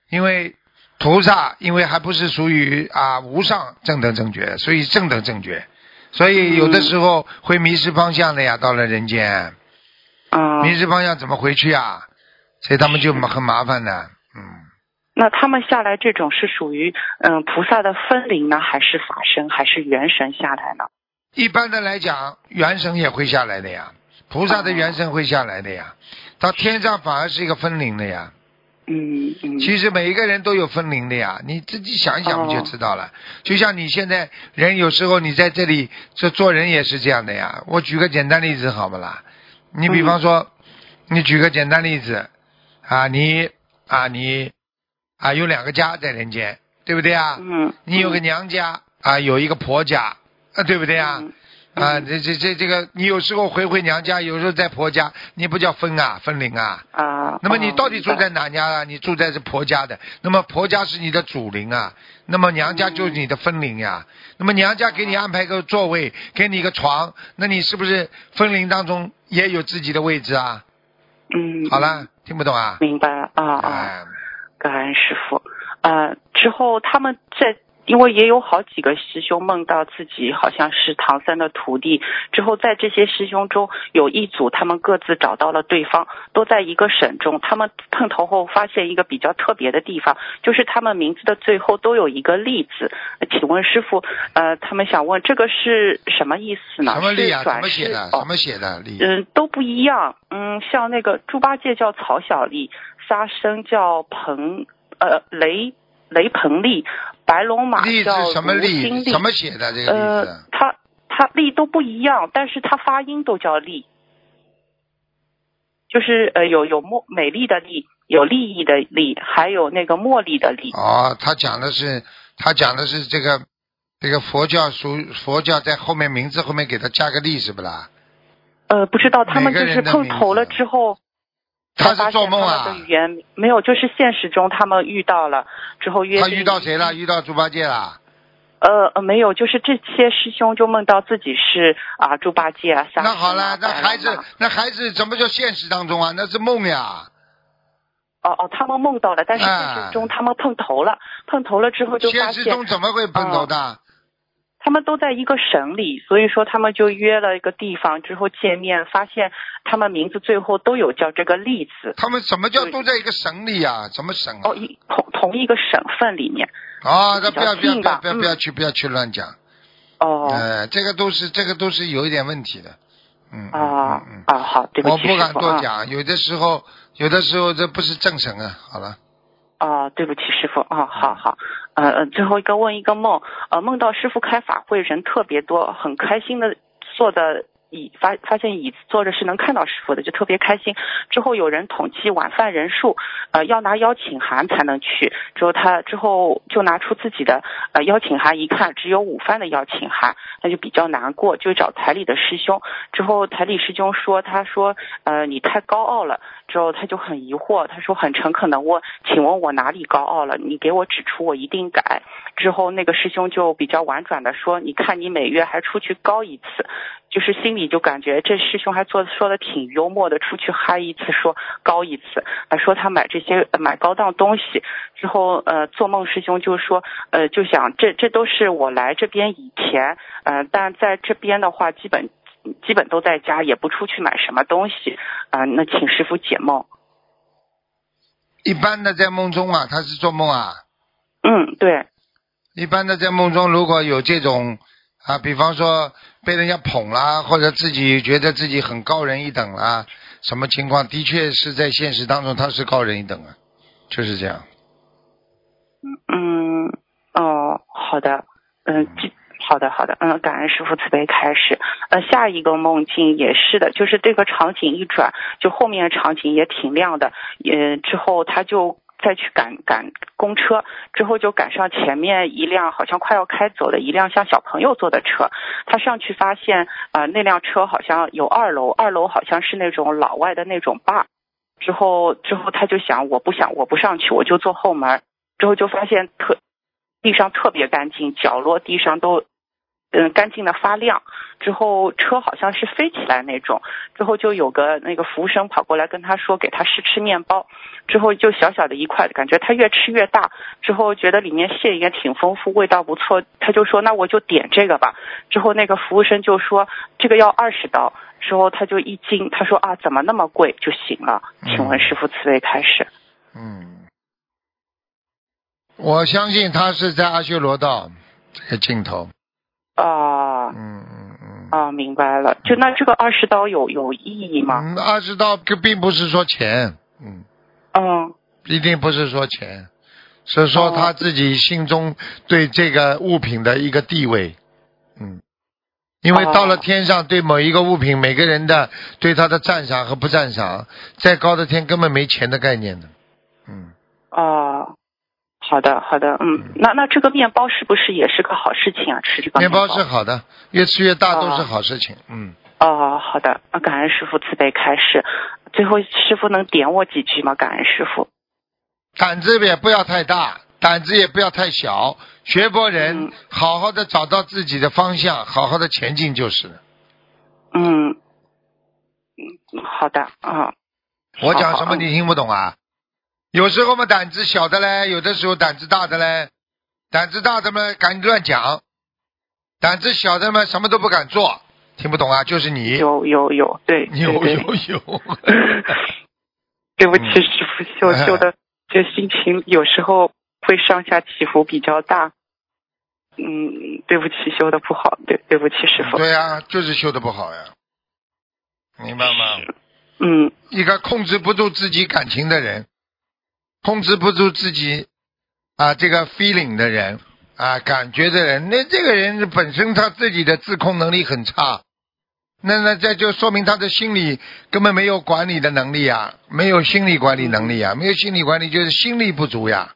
因为菩萨因为还不是属于啊无上正等正觉，所以正等正觉，所以有的时候会迷失方向的呀。到了人间，嗯，迷失方向怎么回去啊？所以他们就很麻烦的，嗯。那他们下来这种是属于嗯菩萨的分灵呢，还是法身，还是元神下来呢？一般的来讲，元神也会下来的呀，菩萨的元神会下来的呀，到天上反而是一个分灵的呀。嗯嗯，其实每一个人都有分灵的呀，你自己想一想不就知道了？就像你现在人有时候你在这里这做人也是这样的呀。我举个简单例子好不啦？你比方说，你举个简单例子啊，你啊你啊有两个家在人间，对不对啊？嗯，你有个娘家啊，有一个婆家啊，对不对啊？嗯啊，这这这这个，你有时候回回娘家，有时候在婆家，你不叫分啊，分灵啊。啊，那么你哦到底住在哪家啊？你住在是婆家的，那么婆家是你的主灵啊，那么娘家就是你的分灵呀。那么娘家给你安排个座位，给你一个床，那你是不是分灵当中也有自己的位置啊？嗯，好了，听不懂啊？明白了啊啊，哎，感恩师傅。呃，之后他们在。因为也有好几个师兄梦到自己好像是唐三的徒弟，之后在这些师兄中有一组，他们各自找到了对方，都在一个省中。他们碰头后发现一个比较特别的地方，就是他们名字的最后都有一个“利”字。请问师傅，呃，他们想问这个是什么意思呢？什么力啊？怎么写的？哦怎么写的力？嗯，都不一样。嗯，像那个猪八戒叫曹小丽，沙僧叫彭呃雷雷鹏利，白龙马力叫是什么卢金力？怎么写的这个呃力字？，它它力都不一样，但是它发音都叫丽，就是呃有有茉美丽的丽，有利益的利，还有那个茉莉的莉。哦，他讲的是他讲的是这个这个佛教属佛教在后面名字后面给他加个利是不啦？呃，不知道他们就是碰头了之后，他是做梦啊？语言没有，就是现实中他们遇到了之后约他遇到谁了？遇到猪八戒了？呃呃，没有，就是这些师兄就梦到自己是啊猪八戒啊，沙那好了，那孩子那孩子怎么叫现实当中啊？那是梦呀。哦哦，他们梦到了，但是哎现实中他们碰头了，碰头了之后就发现实中怎么会碰头的？他们都在一个省里，所以说他们就约了一个地方之后见面，发现他们名字最后都有叫这个例字，他们什么叫都在一个省里呀？什么省啊哦？一同同一个省份里面，啊，那不要不要不要不要不要嗯去不要去乱讲。哦呃，这个都是这个都是有一点问题的。嗯嗯啊。啊好，对不起我不敢多讲，有的时候有的时候这不是正神啊。好了，哦，对不起，师傅。哦，好好。呃呃，最后一个问一个梦，呃，梦到师傅开法会，人特别多，很开心的坐的椅发发现椅子坐着是能看到师傅的，就特别开心。之后有人统计晚饭人数，呃，要拿邀请函才能去。之后他之后就拿出自己的呃邀请函，一看只有午饭的邀请函，那就比较难过，就找台里的师兄。之后台里师兄说，他说呃你太高傲了。之后他就很疑惑，他说很诚恳的问，请问我哪里高傲了？你给我指出，我一定改。之后那个师兄就比较婉转的说，你看你每月还出去高一次，就是心里就感觉这师兄还做说的挺幽默的，出去嗨一次说高一次，啊说他买这些呃买高档东西之后，呃做梦师兄就说，呃就想这这都是我来这边以前，呃但在这边的话基本。基本都在家，也不出去买什么东西，啊、那请师傅解梦。一般的在梦中啊，他是做梦啊。嗯，对，一般的在梦中，如果有这种啊，比方说被人家捧啦，或者自己觉得自己很高人一等啦，什么情况？的确是在现实当中他是高人一等啊，就是这样。嗯，哦，好的，嗯，这。好的，好的，嗯，感恩师傅慈悲开始。呃，下一个梦境也是的，就是这个场景一转，就后面场景也挺亮的，也之后他就再去赶赶公车，之后就赶上前面一辆好像快要开走的一辆像小朋友坐的车，他上去发现啊、呃、那辆车好像有二楼，二楼好像是那种老外的那种坝，之后之后他就想我不想我不上去，我就坐后门，之后就发现特地上特别干净，角落地上都。嗯，干净的发亮。之后车好像是飞起来那种。之后就有个那个服务生跑过来跟他说，给他试吃面包。之后就小小的一块，感觉他越吃越大。之后觉得里面馅也挺丰富，味道不错。他就说那我就点这个吧。之后那个服务生就说这个要二十刀。之后他就一惊，他说啊怎么那么贵？就行了。请问师傅慈悲开始。嗯，我相信他是在阿修罗道这个尽头。啊，嗯嗯嗯。啊，明白了。就那这个二十刀有有意义吗？嗯，二十刀这并不是说钱，嗯，嗯一定不是说钱，是说哦他自己心中对这个物品的一个地位，嗯，因为哦到了天上，对某一个物品，每个人的对他的赞赏和不赞赏，再高的天根本没钱的概念的，嗯，哦，好的好的，嗯，那那这个面包是不是也是个好事情啊？吃这个面包包是好的，越吃越大哦都是好事情，嗯，哦，好的，那感恩师傅慈悲开示。最后师傅能点我几句吗？感恩师傅。胆子也不要太大，胆子也不要太小，学佛人嗯好好的找到自己的方向，好好的前进就是了。嗯，嗯，好的啊。我讲什么你听不懂啊？有时候嘛胆子小的嘞，有的时候胆子大的嘞，胆子大的嘛敢乱讲，胆子小的嘛什么都不敢做，听不懂啊？就是你，有有有，对，有对有有，*laughs* 对不起，嗯。师傅修 *laughs* 修的这心情有时候会上下起伏比较大。嗯，对不起，修的不好，对对不起，师傅。对呀、就是修的不好呀，明白吗？嗯。一个控制不住自己感情的人，控制不住自己啊这个 feeling 的人啊感觉的人，那这个人本身他自己的自控能力很差那那这就说明他的心理根本没有管理的能力啊，没有心理管理能力啊，没有心理管理就是心力不足呀，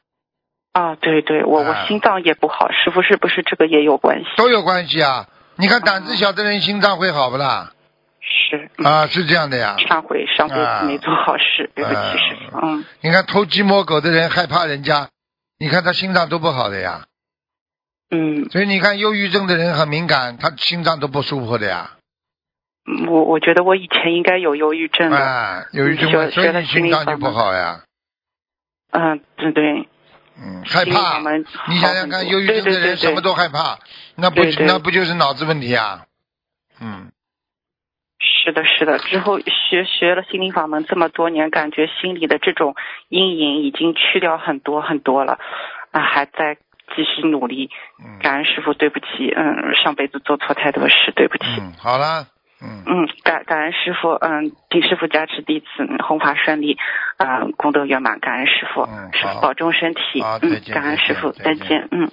啊，对对，我我啊心脏也不好，师傅是不是这个也有关系？都有关系啊。你看胆子小的人心脏会好不啦？是，嗯。啊，是这样的呀。上回上辈啊。子没做好事，对不起啊师傅，嗯。你看偷鸡摸狗的人害怕人家，你看他心脏都不好的呀。嗯，所以你看忧郁症的人很敏感，他心脏都不舒服的呀。嗯我我觉得我以前应该有忧郁症的，啊，忧郁症学所以你心心脏就不好呀。嗯，对对，嗯，害怕。你想想看，忧郁症的人什么都害怕，那不那不就是脑子问题啊？嗯，是的，是的。之后学学了心灵法门这么多年，感觉心里的这种阴影已经去掉很多很多了，啊，还在继续努力。嗯感恩师傅，对不起，嗯，上辈子做错太多事，对不起。嗯，好了，嗯，嗯，感感恩师傅，嗯，请师傅加持弟子嗯弘法顺利，嗯，功德圆满，感恩师傅，嗯师傅保重身体，嗯感恩师傅，再见再见，嗯。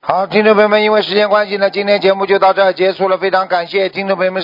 好，听众朋友们，因为时间关系呢，今天节目就到这儿结束了，非常感谢听众朋友们。